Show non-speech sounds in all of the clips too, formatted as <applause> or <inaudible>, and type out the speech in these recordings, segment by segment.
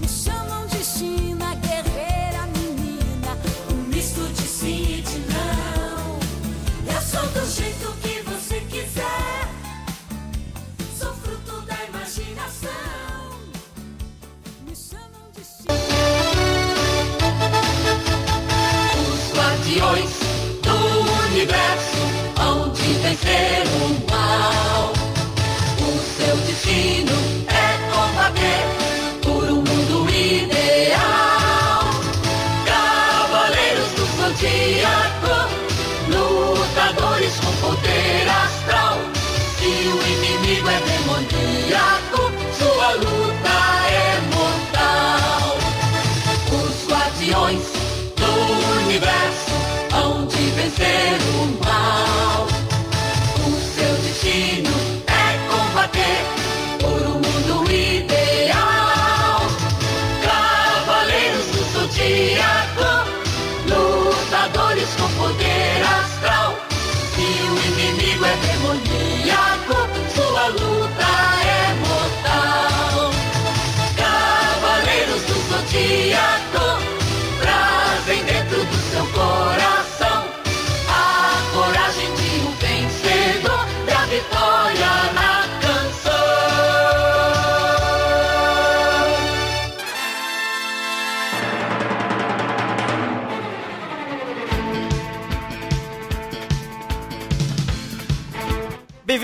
Me chamam de China, guerreira menina, um misto de sim e de não. Eu sou do jeito que você quiser, sou fruto da imaginação. Me chamam de China. Os guardiões do universo hão de vencer o mal. Hão de vencer o mal. O seu destino é combater por um mundo ideal. Cavaleiros do Zodíaco, lutadores com poder astral. Se o inimigo é demoníaco,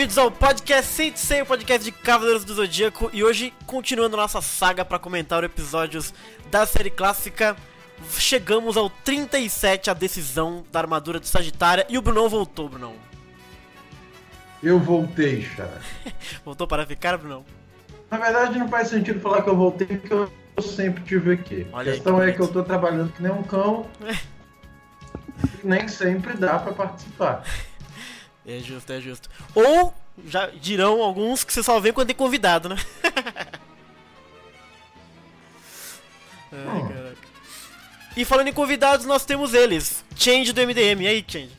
Bem-vindos ao podcast Sensei, o podcast de Cavaleiros do Zodíaco. E hoje, continuando nossa saga para comentar episódios da série clássica, chegamos ao 37, a decisão da armadura de Sagitária. E o Brunão voltou, Brunão. Eu voltei, cara. <laughs> Voltou para ficar, Brunão? Na verdade, não faz sentido falar que eu voltei, porque eu sempre tive aqui. Olha a aí, questão que é que eu tô trabalhando que nem um cão. <laughs> nem sempre dá pra participar. É justo, é justo. Ou, já dirão alguns que você só vem quando tem convidado, né? <laughs> Ai, caraca. E falando em convidados, nós temos eles. Change do MDM. E aí, Change?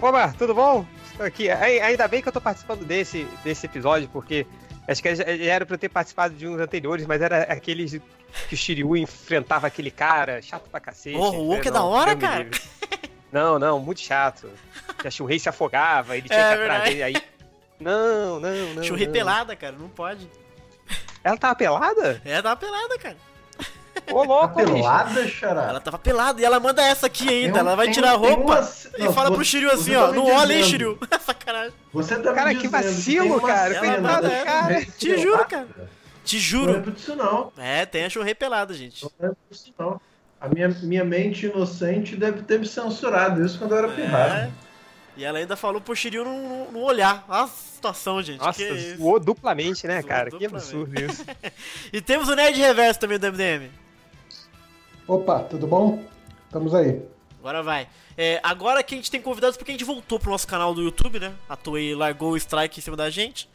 Oba, tudo bom? Estou aqui. Ai- Ainda bem que eu tô participando desse, desse episódio, porque acho que já era pra eu ter participado de uns anteriores, mas era aqueles que o Shiryu enfrentava aquele cara, chato pra cacete. Porra, o? Oki é da hora, cara. <laughs> Não, não, muito chato. A Shurei se afogava, ele <laughs> tinha É que atrás dele, aí... Não, não, não. Não. pelada, cara. Não pode. Ela tava pelada? É, tava pelada, cara. Ô, louco. Pelada, xará? Ela tava pelada e ela manda essa aqui ainda. Um- ela vai tirar a roupa umas- e não, fala você- pro Shiryu assim, tá ó. me Não olha, hein. Shiryu. <laughs> Sacanagem. Você tá Cara, que vacilo, uma cara, desse cara. jeito Te juro, cara. Te Não juro. lembro disso não. É, tem a churrei pelada, gente. Não lembro disso não. A minha, minha mente inocente deve ter me censurado isso quando eu era É. pirralho. E ela ainda falou pro Shiryu não, não olhar. Olha a situação, gente. Nossa, que isso. zoou duplamente, né, Zoou cara? Que duplamente. absurdo isso. <laughs> E temos o Nerd Reverso também do MDM. Opa, tudo bom? Estamos aí. Agora vai. É, agora que a gente tem convidados, porque a gente voltou pro nosso canal do YouTube, né? A Toei largou o strike em cima da gente.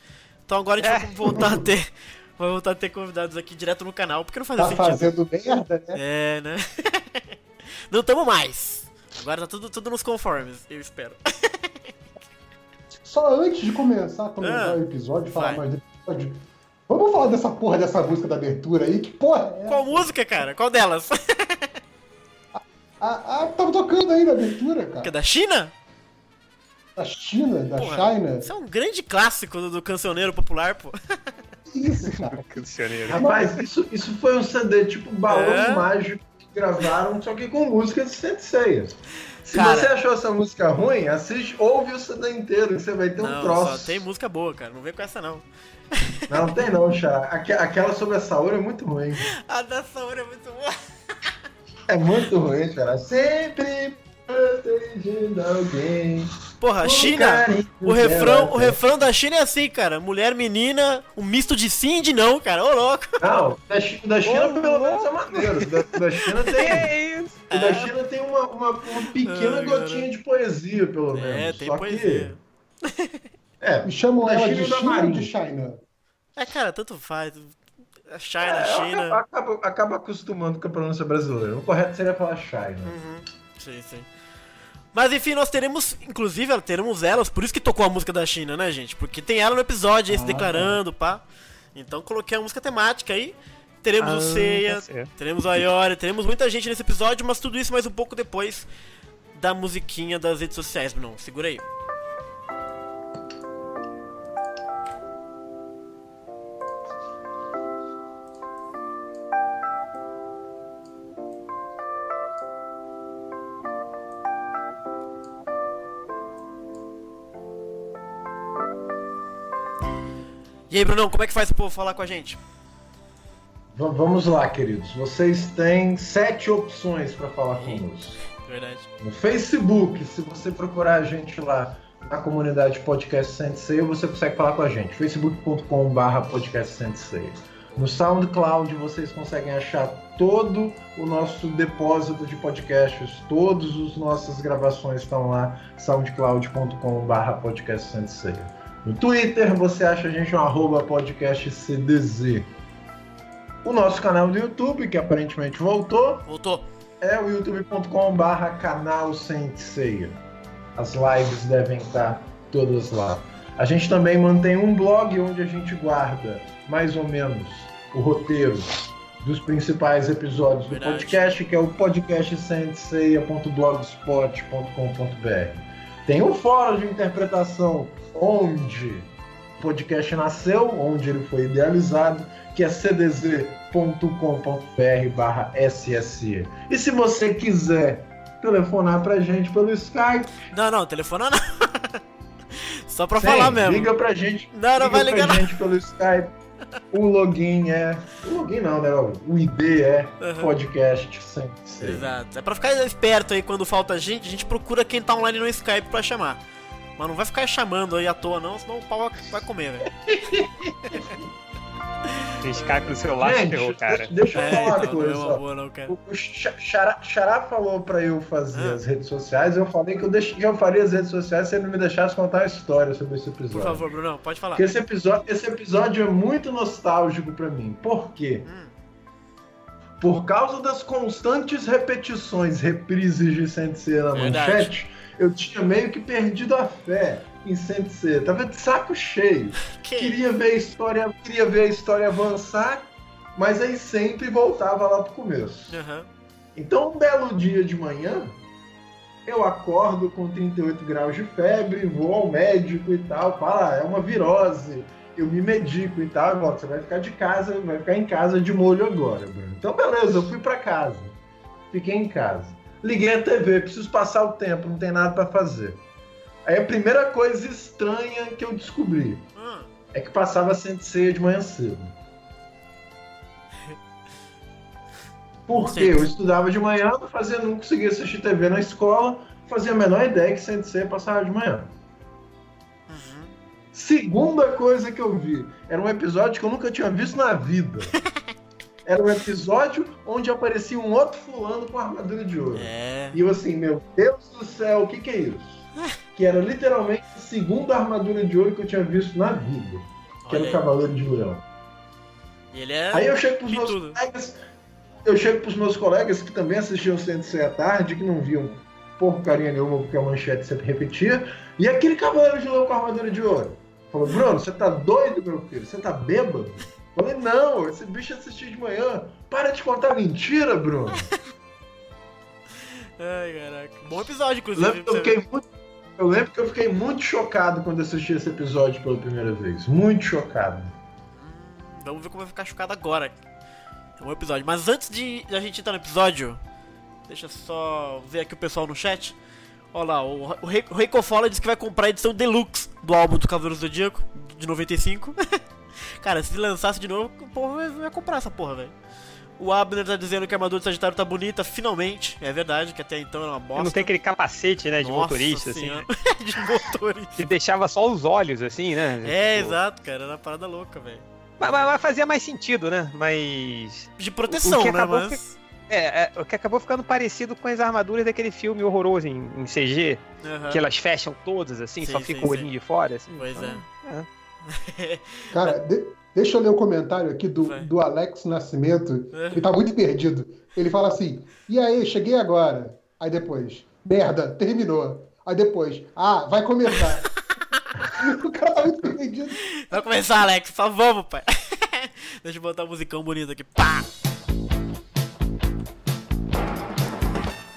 Então agora a gente É. vai voltar a ter. <laughs> Vai voltar a ter convidados aqui direto no canal, porque não fazia Tá sentido. fazendo merda, né? É, né? <laughs> não tamo mais. Agora tá tudo, tudo nos conformes, eu espero. Só antes de começar a comentar Ah, o episódio, falar vai. mais do episódio, vamos falar dessa porra dessa música da abertura aí? Que porra é? Qual música, cara? Qual delas? <laughs> Ah, ah, tava tocando aí na abertura, Que é cara. da China? Da China, da Porra, China. Isso é um grande clássico do, do cancioneiro popular, pô. <laughs> Isso, cara. <laughs> Rapaz, isso, isso foi um CD tipo balão É? mágico que gravaram, só que com música de Sensei. Se Cara- você achou essa música ruim, assiste, ouve o CD inteiro, que você vai ter um não, troço. só tem música boa, cara. Não vem com essa, não. Não, não tem não. Aque- Aquela sobre a Saori é muito ruim. A da Saori é muito boa. É muito ruim, Xará. Sempre. Porra, a China, o refrão, o refrão da China é assim, cara. Mulher, menina, um misto de sim e de não, cara. Ô, louco. Não, da, Chi- da China Ô, pelo menos é maneiro. Da, da China tem. <laughs> Isso? o da China tem uma, uma, uma pequena Ai, gotinha cara. de poesia, pelo menos. É, tem Só poesia. Que, <laughs> é, E chamam Da ela China de China ou de China? É, cara, tanto faz. China, é, China. Acaba, acaba, acaba acostumando com a pronúncia brasileira. O correto seria falar China. Uhum. Sim, sim. Mas enfim, nós teremos, inclusive, teremos elas, por isso que tocou a música da China, né, gente? Porque tem ela no episódio aí se Ah, declarando, pá. Então coloquei a música temática aí. Teremos o Ah, Seiya, tá certo. teremos a Iori, teremos muita gente nesse episódio, mas tudo isso mais um pouco depois da musiquinha das redes sociais, Bruno. Segura aí. E aí, Brunão, como é que faz o povo falar com a gente? Va- Vamos lá, queridos. Vocês têm sete opções para falar conosco. Verdade. No Facebook, se você procurar a gente lá na comunidade Podcast Sensei, você consegue falar com a gente. facebook.com.br podcast Sensei. No SoundCloud vocês conseguem achar todo o nosso depósito de podcasts, todas as nossas gravações estão lá, soundcloud.com.br podcast Sensei. No Twitter você acha a gente no arroba podcast CDZ. O nosso canal do YouTube, que aparentemente voltou, Voltou. é o youtube.com/barra canal Sensei. As lives devem estar todas lá. A gente também mantém um blog onde a gente guarda mais ou menos o roteiro dos principais episódios do Verdade. podcast, que é o podcastsenseia.blogspot.com.br. Tem um fórum de interpretação onde o podcast nasceu, onde ele foi idealizado, que é cdz.com.br barra SSE. E se você quiser telefonar pra gente pelo Skype, Não, não, telefona não. <laughs> Só pra sim, falar mesmo. liga pra gente. Não, não vai ligar pra não. gente pelo Skype. O login é. O login não, né? O ID é Uhum. podcast sem ser. Exato. É pra ficar esperto aí quando falta gente, a gente procura quem tá online no Skype pra chamar. Mas não vai ficar chamando aí à toa não, senão o pau vai comer, velho. <laughs> Tem Skype no celular, Gente, ferrou, cara. deixa, deixa eu É, falar uma então, não é coisa. uma ó. boa não. O o Xa- Xará, Xará falou pra eu fazer Ah. as redes sociais, eu falei que eu, deix... que eu faria as redes sociais se ele me deixasse contar a história sobre esse episódio. Por favor, Brunão, pode falar. Porque esse episódio, esse episódio é muito nostálgico pra mim. Por quê? Hum. Por causa das constantes repetições, reprises de Sensei na Verdade. manchete, eu tinha meio que perdido a fé em Sensei. Tava de saco cheio. <laughs> Que? Queria ver a história, queria ver a história avançar, mas aí sempre voltava lá pro começo. Aham. Então, um belo dia de manhã, eu acordo com 38 graus de febre, vou ao médico e tal, fala, ah, é uma virose, eu me medico e tal, e fala, você vai ficar de casa, vai ficar em casa de molho agora, Bruno. Então, beleza, eu fui pra casa, fiquei em casa. Liguei a TV, preciso passar o tempo, não tem nada pra fazer. Aí a primeira coisa estranha que eu descobri Hum. é que passava Sensei de manhã cedo. Porque eu estudava de manhã, não, fazia, não conseguia assistir TV na escola, fazia a menor ideia que Sensei passava de manhã. Uhum. Segunda coisa que eu vi, era um episódio que eu nunca tinha visto na vida. <laughs> Era um episódio onde aparecia um outro fulano com armadura de ouro. É. E eu assim, meu Deus do céu, o que que é isso? <laughs> Que era literalmente a segunda armadura de ouro que eu tinha visto na vida. Que Olha era o. Cavaleiro de Leão. Ele é. Aí eu chego pros meus tudo. colegas, eu chego pros meus colegas que também assistiam Sensei à tarde, que não viam porcaria nenhuma porque a manchete sempre repetia, e aquele cavaleiro de leão com a armadura de ouro. Falou, Bruno, você tá doido, meu filho? Você tá bêbado? Falei, não, esse bicho assistiu de manhã. Para de contar mentira, Bruno. <laughs> Ai, caraca. Bom episódio, inclusive. eu, fiquei muito, eu lembro que eu fiquei muito chocado quando assisti esse episódio pela primeira vez. Muito chocado. Vamos ver como vai ficar chocado agora. É um episódio. Mas antes de a gente entrar no episódio, deixa só ver aqui o pessoal no chat. Olha lá, o, Rei- o Reiko Fola disse que vai comprar a edição deluxe do álbum do Cavaleiro Zodíaco, de 95. <laughs> Cara, se lançasse de novo, o povo vai comprar essa porra, velho. O Abner tá dizendo que a armadura do Sagitário tá bonita, finalmente. É verdade, que até então era uma bosta. Não tem aquele capacete, né, de Nossa motorista, assim. senhora. <laughs> de motorista. Que deixava só os olhos, assim, né? É, Tipo, exato, cara. Era uma parada louca, velho. Mas, mas- fazia mais sentido, né? Mas. De proteção, que né? Mas. É, é, o que acabou ficando parecido com as armaduras daquele filme horroroso em, em CG, Aham. que elas fecham todas, assim, Sim, só sim, fica sim. o olhinho de fora, assim. Pois então, é. Cara, <laughs> de- deixa eu ler o comentário aqui do, Vai. do Alex Nascimento. É. Ele tá muito perdido. Ele fala assim: e aí, cheguei agora. Aí depois, merda, terminou. Aí depois, ah, vai começar. <laughs> o cara tá muito perdido. Vai começar, Alex, só vamos, pai. <laughs> Deixa eu botar um musicão bonito aqui. Pá!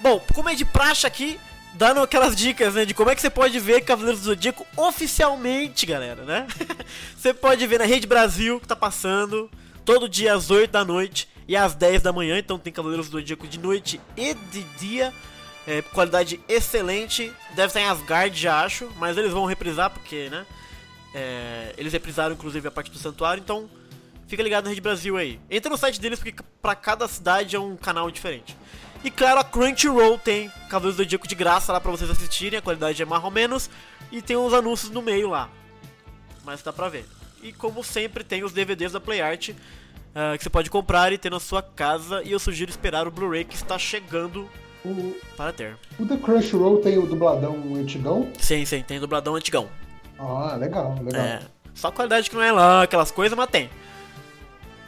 Bom, como é de praxe aqui, dando aquelas dicas, né, de como é que você pode ver Cavaleiros do Zodíaco oficialmente, galera, né? <laughs> você pode ver na Rede Brasil, que tá passando, todo dia às 8 da noite e às 10 da manhã, então tem Cavaleiros do Zodíaco de noite e de dia, é, qualidade excelente, deve estar em Asgard, já acho, mas eles vão reprisar, porque, né, é, eles reprisaram inclusive a parte do santuário, então fica ligado na Rede Brasil aí. Entra no site deles, porque pra cada cidade é um canal diferente. E claro, a Crunchyroll tem Cavaleiros do Zodíaco de graça lá pra vocês assistirem, a qualidade é mais ou menos, e tem uns anúncios no meio lá. Mas dá pra ver. E como sempre, tem os DVDs da PlayArt ah, que você pode comprar e ter na sua casa. E eu sugiro esperar o Blu-ray que está chegando O, para ter. o The Crunchyroll tem o dubladão antigão. Sim, sim, tem dubladão antigão. Ah, legal, legal. É. Só a qualidade que não é lá, aquelas coisas, mas tem.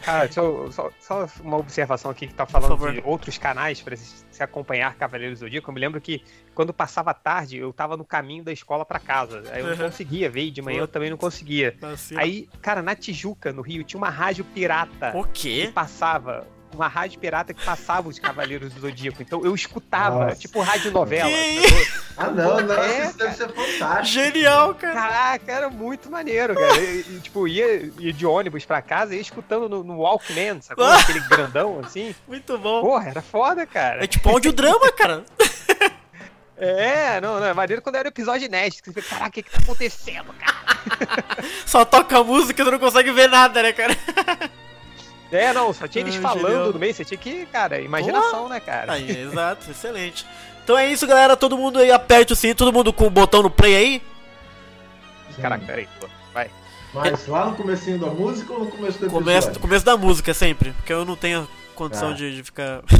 Cara, deixa eu- só, só uma observação aqui que tá falando de outros canais pra se se acompanhar Cavaleiros do Zodíaco. Eu me lembro que quando passava tarde, eu tava no caminho da escola pra casa. Aí eu não conseguia ver, e de manhã eu também não conseguia. Aí, cara, na Tijuca, no Rio, tinha uma rádio pirata O que quê? passava. Uma rádio pirata que passava os Cavaleiros do Zodíaco. Então eu escutava, Nossa. tipo rádio novela. Que Ah, não, não, É, isso deve ser fantástico. Genial, cara. Caraca, era muito maneiro, cara. E, tipo, ia, ia de ônibus pra casa e ia escutando no, no Walkman, sacou? Ah. <laughs> Aquele grandão assim. Muito bom. Porra, era foda, cara. É tipo audiodrama, cara. <laughs> É, não, não, é maneiro quando era episódio inédito. que Você fica, caraca, o que que tá acontecendo, cara? <laughs> Só toca a música e tu não consegue ver nada, né, cara? É, não, só tinha eles Ah, falando genial. no meio, você tinha que, cara, imaginação, né, cara? Aí, <laughs> exato, excelente. Então é isso, galera. Todo mundo aí aperte o sininho, todo mundo com o botão no play aí. Caraca, peraí, pô, vai. Mas lá no comecinho da música ou no começo do episódio? Começo, começo da música sempre, porque eu não tenho condição Tá. de, de ficar. <laughs>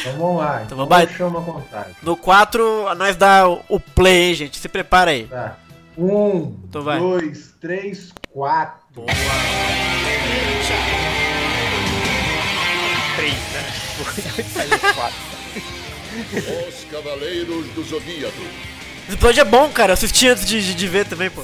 Então vamos lá. Então vamos lá. chama a contagem. No 4, nós dá o, o play, hein, gente. Se prepara aí. Tá. Um, Então vai. dois, três, quatro. Três, né? Saiu quatro. Os Cavaleiros do Zodíaco. Esse episódio é bom, cara. Eu assisti antes de, de, de ver também, pô.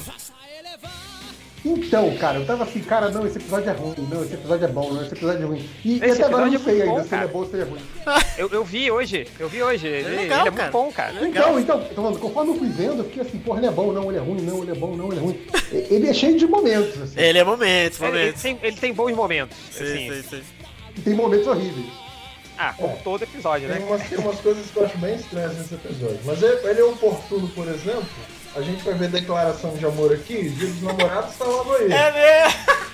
Então, cara, eu tava assim, cara, não, esse episódio é ruim, não, esse episódio é bom, não, esse episódio é ruim. E, e Esse até agora eu não é sei muito ainda bom, se ele é bom ou se ele é ruim. <laughs> Eu, eu vi hoje, eu vi hoje. Ele, legal, ele é muito bom, cara. Então, então, tô falando, conforme eu fui vendo, eu fiquei assim, porra, ele é bom, não, ele é ruim, não, ele é bom, não, ele é ruim. Ele é cheio de momentos, assim. Ele é momentos, Ele, ele momentos. tem, ele tem bons momentos. Sim, assim. sim, sim. E tem momentos horríveis. Ah, como todo episódio, Tem né? umas, tem umas coisas que eu acho bem estranhas nesse episódio. Mas ele, ele é oportuno, por exemplo. A gente vai ver declaração de amor aqui. Dia dos namorados tá logo aí. É mesmo.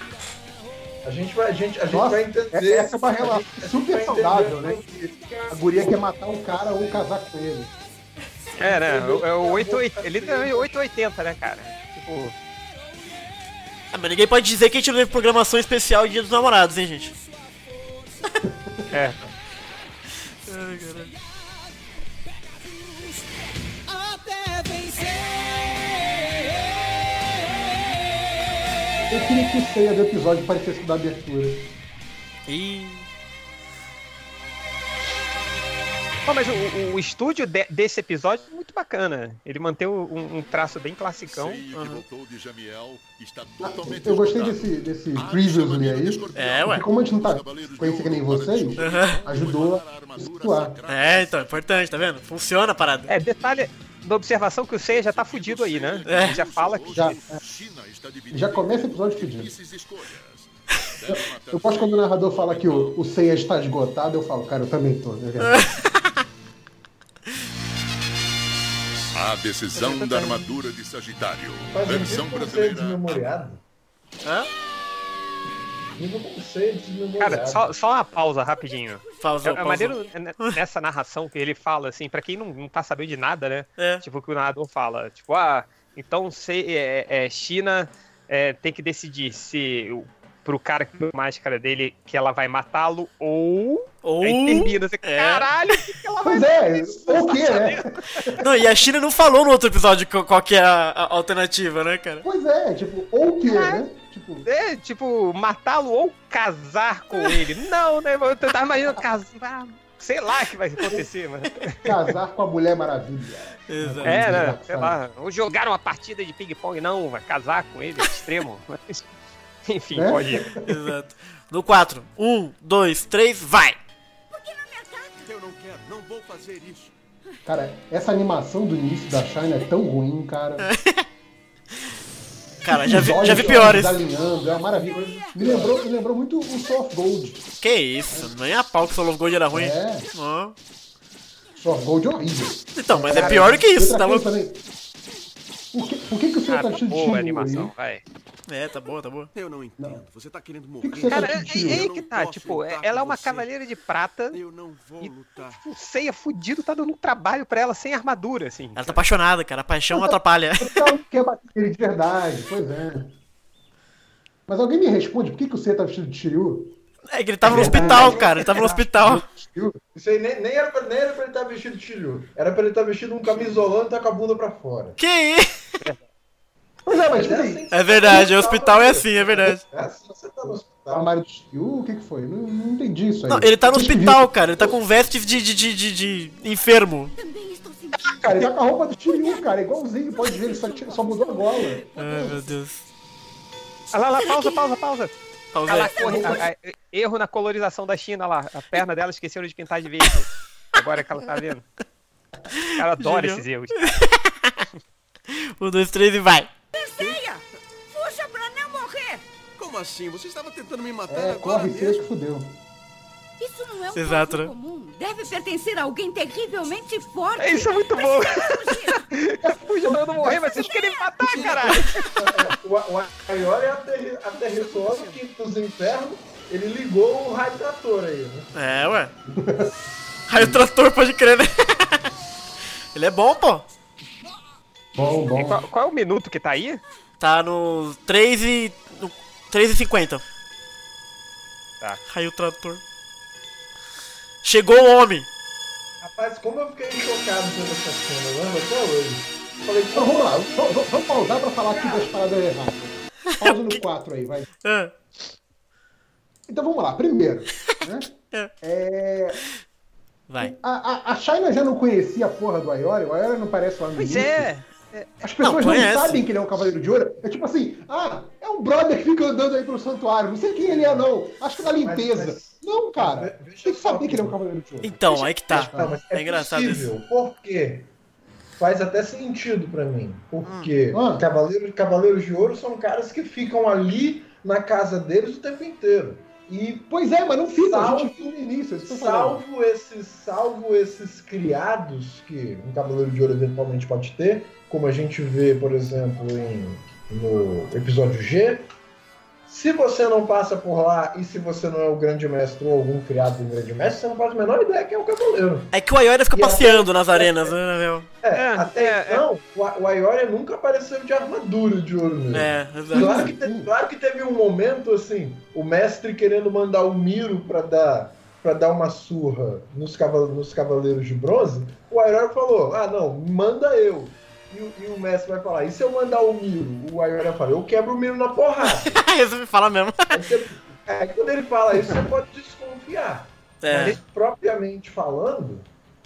A gente vai, a gente, a gente Nossa, vai entender. essa é uma relação super saudável, né? que- A guria quer matar um cara ou casar com ele. É, né? É o 880, ele é 880, né, cara? Tipo, Ah, mas ninguém pode dizer que a gente não teve programação especial de Dia dos Namorados, hein, gente? é. Ai, caralho. Eu queria que o ceia do episódio parecesse da abertura. Ih. Mas o, o- estúdio de- desse episódio é muito bacana. Ele manteve um, um traço bem classicão. Sei que voltou de Jamiel está totalmente Eu gostei desse, desse Ah, previously aí. É, ué. E como a gente não tá conhecendo que nem vocês, ajudou a situar. É, então, é importante, tá vendo? Funciona a parada. É, detalhe da observação que o Seiya já tá fudido aí, né? É. Ele já fala que. Já, dividida já começa o episódio. Deve matar Eu posso quando o narrador fala que o, o Seiya está esgotado, eu falo, cara, eu também tô. Né? <laughs> A decisão da armadura de Sagitário. Faz Versão um ser brasileira. desmemoriado. Hã? Cara, só, só uma pausa rapidinho. Pausou, É, é pausou. maneiro nessa narração que ele fala, assim, pra quem não, não tá sabendo de nada, né? É. Tipo, que o narrador fala, tipo, ah, então se, é, é, China é, tem que decidir se o- pro cara que a máscara dele que ela vai matá-lo ou. Ou... Aí termina, você, É. caralho, o que, que ela vai Pois é, ou o quê, né? <laughs> Não, e a China não falou no outro episódio qual, qual que é a, a alternativa, né, cara? Pois é, tipo, ou o quê, né? Tipo, É, tipo, matá-lo ou casar com ele. Não, né? Eu tava imaginando casar. sei lá o que vai acontecer, mano. Casar com a Mulher Maravilha. Exato. É, né? Sei lá. Ou jogar uma partida de ping-pong, não, vai casar com ele, é extremo. Mas, <laughs> <laughs> Enfim, Né? pode ir. <laughs> Exato. No 4. 1, 2, 3, vai! Eu não quero, não vou fazer isso. Cara, essa animação do início da China é tão ruim, cara. <laughs> Cara, já vi, já vi piores. É uma maravilha. Me lembrou, me lembrou muito o Soul of Gold. Que isso, nem a pau que o Soul of Gold era ruim. É. Soul of Gold é horrível. Então, mas é pior do que isso, tá coisa louco? também. Por que, por que, que o senhor Ah, tá tá vestido de boa animação, aí? vai. É, tá boa, tá boa. Eu não entendo. Você tá querendo que morrer. que você Cara, tá é, é aí que não tá, tipo, lutar ela é uma você. cavaleira de prata, Eu não vou E- lutar. o Seiya fudido tá dando um trabalho pra ela sem armadura, assim. Ela tá apaixonada, cara. A paixão atrapalha. Não quer bater ele de verdade, pois é. Mas alguém me responde, por que, que o senhor tá vestido de Shiryu? É que ele tava no hospital, cara. Ele tava no hospital. <laughs> Isso aí nem, nem, era pra, nem era pra ele estar vestido de Shiryu. Era pra ele estar vestido um camisolão e tá com a bunda pra fora. Que isso? Pois é, mas tipo é assim, É verdade, o hospital é assim, é verdade. é assim, você tá no o hospital. armário de Shiryu, o que que foi? Não, não entendi isso aí. Não, ele tá no hospital, cara. Ele tá com vestes de, de, de, de, de enfermo. Também estou sentindo. Cara, ele tá com a roupa do Shiryu, cara, igualzinho, pode ver, ele só, tira- só mudou a gola. Ai, meu Deus. Ah lá, lá, pausa, pausa, pausa. Ah lá, Pausei. corre, ah, ah, erro na colorização da China lá. A perna dela esqueceram de pintar de verde. Agora que ela tá vendo. Ela adora Genial. esses erros. <laughs> Um, dois, três e vai. Ceia! Fuja pra não morrer! Como assim? Você estava tentando me matar É, agora corre mesmo. fudeu. Isso não é um Exato, né? comum. Deve pertencer a alguém terrivelmente forte. É, Isso é muito bom. Fugir. <laughs> Fuja pra eu não morrer, mas vocês querem me matar, caralho. O, o Aiori aterri- aterrissou no quinto dos infernos, ele ligou o raio trator aí, né? É, ué. Raio trator, pode crer, né? <laughs> Ele é bom, pô. Bom, E bom. Qual, qual é o minuto que tá aí? Tá no 3 e. No 3 e 50. Tá. Raio trator. Chegou o homem. Rapaz, como eu fiquei chocado vendo essa cena, eu lembro até hoje. Falei, Então vamos lá, vamos, vamos- pausar pra falar aqui das paradas erradas. <laughs> Pausa no 4 aí, vai. Ah, Então vamos lá, primeiro. Né? <laughs> É, Vai. a, a, a China já não conhecia a porra do Ayori, o Ayori não parece lá no Pois é. As pessoas Não, não, sabem que ele é um cavaleiro de ouro. É tipo assim, ah, é um brother que fica andando aí pro santuário. Não sei quem ele é, não. Acho que é da limpeza. mas- não, cara. mas veja Tem que saber que ele é um cavaleiro de ouro. Então, aí que tá. Não, mas É engraçado possível. isso. Por quê? Faz até sentido pra mim. Porque Hum. Ah. cavaleiros, cavaleiros de ouro são caras que ficam ali na casa deles o tempo inteiro. E Pois é, mas não fica. A Salvo- gente viu no início. é falando. salvo esses, salvo esses criados que um cavaleiro de ouro eventualmente pode ter, como a gente vê, por exemplo, em, no episódio G, se você não passa por lá e se você não é o grande mestre ou algum criado do grande mestre, você não faz a menor ideia quem é o cavaleiro. É que o Ayori fica E até- passeando nas arenas, né, meu? É, É, até é, então, o A- o Aioria nunca apareceu de armadura de ouro mesmo. É, exato. Claro que, te- claro que teve um momento assim, o mestre querendo mandar o Miro pra dar para dar uma surra nos, caval nos cavaleiros de bronze, o Aioria falou: "Ah, não, manda eu". E, o- e o mestre vai falar: "E se eu mandar o Miro?". O Aioria fala: "Eu quebro o Miro na porrada". <laughs> Isso me fala mesmo. Aí, você- aí quando ele fala isso, você pode desconfiar. É. Mas propriamente falando,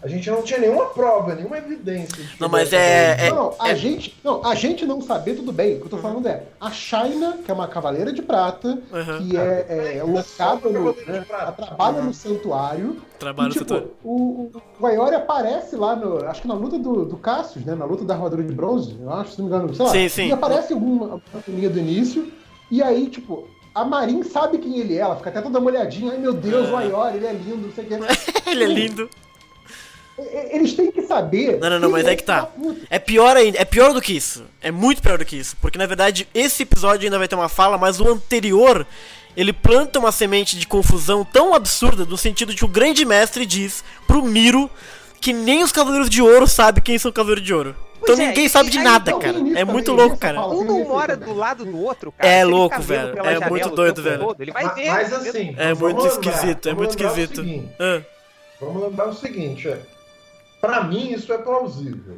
a gente não tinha nenhuma prova, nenhuma evidência. Não, mas era é- Não, a é- gente. Não, a gente não saber, tudo bem. O que eu tô falando é a China, que é uma cavaleira de prata, Uhum. que é, é, locada no. Né, ela trabalha no santuário. Trabalho e, tipo, setor. o, o, o Ayori aparece lá no. Acho que na luta do, do Cassius, né? Na luta da armadura de bronze, eu acho, se não me engano. Sei lá. Sim, sim. E aparece alguma linha do início. E aí, tipo, a Marin sabe quem ele é, ela fica até toda molhadinha. Ai meu Deus, o Ayori, ele é lindo, não sei o que. <laughs> Ele é lindo. Eles têm que saber. Não, não, não, mas é é que tá. É pior ainda, é pior do que isso. É muito pior do que isso. Porque na verdade esse episódio ainda vai ter uma fala, mas o anterior ele planta uma semente de confusão tão absurda no sentido de que o grande mestre diz pro Miro que nem os Cavaleiros de Ouro sabem quem são Cavaleiros de Ouro. Pois então é, ninguém sabe de nada, então, cara. É muito também, louco, cara. fala. Um não mora do lado do outro, cara. É louco, velho. É janela muito doido, velho. todo, Ele vai ver. Mas vendo- assim, É muito lembrar- esquisito, é muito esquisito. seguinte, Ah, Vamos lembrar o seguinte, é, pra mim isso é plausível.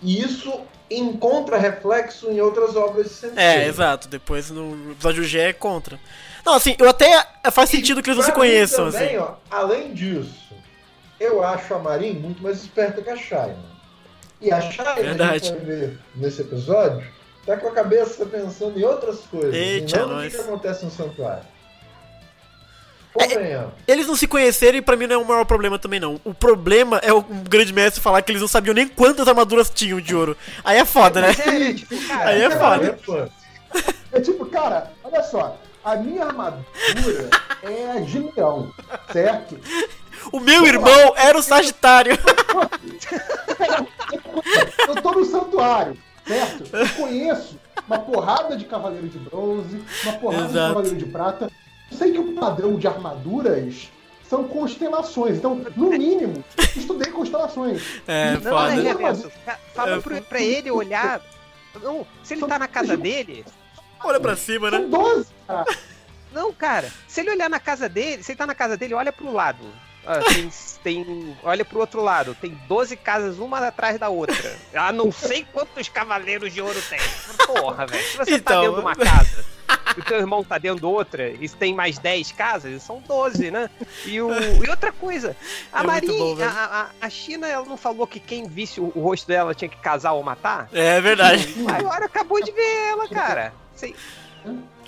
E isso encontra reflexo em outras obras de Sensei. É, exato. Depois no episódio G é contra. Não, assim, eu até faz sentido que eles não se conheçam, também, assim. ó, além disso, eu acho a Marin muito mais esperta que a Shaina. E a Shaina, que a gente vai ver nesse episódio, tá com a cabeça pensando em outras coisas. Eita, e não no que acontece no santuário. É, Convenhamos. Eles não se conhecerem, pra mim não é o maior problema também, não. O problema é o grande mestre falar que eles não sabiam nem quantas armaduras tinham de ouro. Aí é foda, né? Mas é, tipo, cara, Aí é foda. Pô, É tipo, cara, olha só. A minha armadura é de leão, certo? O meu irmão era o Sagitário. <laughs> Eu tô no santuário, certo? Eu conheço uma porrada de cavaleiro de bronze, uma porrada Exato. de cavaleiro de prata. Eu sei que o padrão de armaduras são constelações. Então, no mínimo, estudei constelações. É, Não, foda. né, Não, Reverso? Fa- Fala É, pro- pra ele olhar. Não, se ele tá na casa dele. Olha pra cima, né? São 12, cara. Não, cara. Se ele olhar na casa dele, se ele tá na casa dele, olha pro lado. Ah, tem, tem- olha pro outro lado. Tem 12 casas, uma atrás da outra. Ah, não sei quantos cavaleiros de ouro tem. Porra, velho. Se você tá Então, dentro de uma casa e <laughs> o teu irmão tá dentro de outra e tem mais 10 casas, são 12, né? E, o, e outra coisa, <laughs> a É bom, velho. a, a- a China, ela não falou que quem visse o, o rosto dela tinha que casar ou matar? É verdade. <laughs> Agora acabou de ver ela, cara. Sei-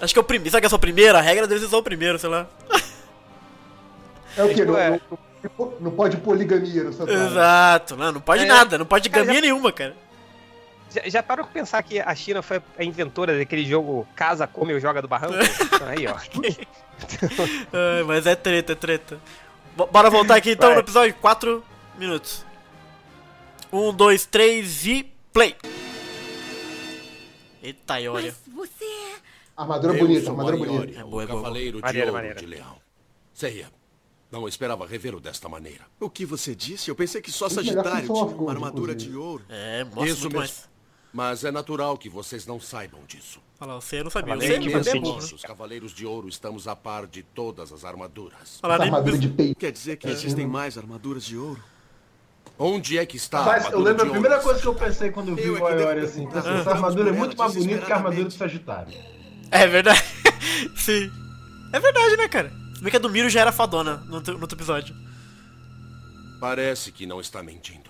Acho que é o primeiro. Sabe que é só o primeiro? A regra deles é só o primeiro, sei lá. É o quê? Tipo, Não, é. não- não pode poligamia santuário. Exato. Não, não pode É. nada. Não pode gamia nenhuma, cara. Já, já parou pra pensar que a China foi a inventora daquele jogo Casa, Come ou Joga do Barranco? <laughs> Aí, ó. <laughs> Ai, mas é treta, é treta. Bo- Bora voltar aqui então Vai. no episódio 4 minutos. 1, 2, 3 e play. Eita, e olha. Mas você é. Armadura Eu bonita, armadura bonita. É boa, é o boa. cavaleiro de Maneiro, ouro maneiro. de leão. Seiya, não esperava revê-lo desta maneira. O que você disse? Eu pensei que só Sagitário tinha uma armadura inclusive. de ouro. É, mostra Isso muito mesmo. mais. Mas é natural que vocês não saibam disso. Olha lá, você não sabia. Que Ouro. foi Mesmo bom, né? nós, os cavaleiros de ouro, estamos a par de todas as armaduras. Olha lá, armadura de peito. Quer dizer que existem mais armaduras de ouro? Onde é que está a Rapaz, eu armadura lembro a primeira coisa que eu pensei quando eu vi Eu o é Ayori assim. Pensei, essa Ah, armadura é muito mais bonita que a armadura do Sagitário. É verdade. <laughs> Sim. É verdade, né, cara? Se bem que a do Miro já era fadona no outro, no outro episódio. Parece que não está mentindo.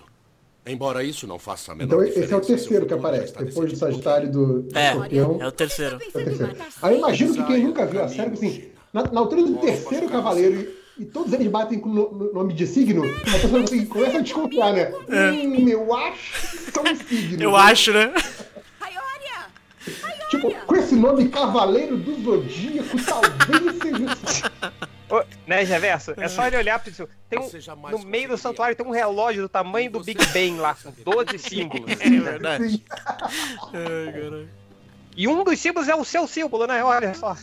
Embora isso não faça a menor Então diferença. esse é o terceiro que aparece. Depois do. Sagitário e do, do É, Escorpião. é o terceiro. É o terceiro. Aí eu imagino que quem nunca viu a série, assim, na, na altura do terceiro cavaleiro e, e todos eles batem com no, no- nome de signo, a pessoa assim, começa a desconfiar, né? Hum, eu acho que são signos. Eu acho, né? Tipo, com esse nome Cavaleiro do Zodíaco, talvez seja. <laughs> Ô, né, Reverso? É só ele olhar pra isso. Tem um, no meio do santuário tem um relógio do tamanho do Big Ben lá, com 12 símbolos. <laughs> É verdade. Ai, caralho. E um dos símbolos é o seu símbolo, né? Olha só.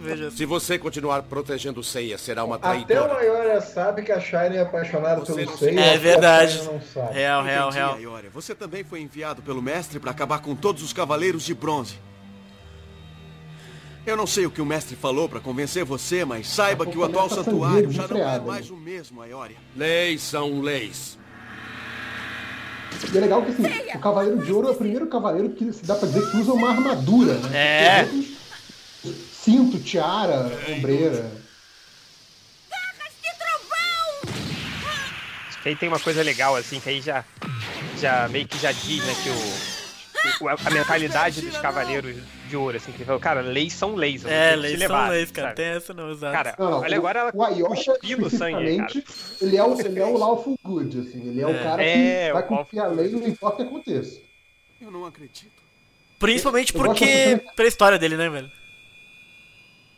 Veja Se você continuar protegendo Seiya, será uma Até o traidora. Ayori sabe que a Shine é apaixonada Você pelo Seiya. É verdade. Shine não sabe. Real, real, real. Ayori. Você também foi enviado pelo mestre para acabar com todos os cavaleiros de bronze. Eu não sei o que o mestre falou para convencer você, mas saiba que o atual a santuário já não é mais né? o mesmo, Ayori. Leis são leis. E é legal que assim, o Cavaleiro de Ouro é o primeiro cavaleiro que se dá pra dizer que usa uma armadura, né? É. Outros, Cinto, tiara, ombreira. Acho que aí tem uma coisa legal, assim, que aí já, já meio que já diz, né, que o- a, a mentalidade dos cavaleiros de ouro, assim, que ele falou, cara, leis são leis. eu É, leis levar, são leis, cara. sabe? Tem essa não, exato. Cara, Não, não, olha o- agora ela o Ayora, cuspindo sangue, cara. especificamente, ele é o, ele é o lawful good, assim. Ele é, o É. cara É, que vai o cumprir a lei, não importa o que aconteça. Eu não acredito. Principalmente Eu gosto porque. pela história dele, né, velho?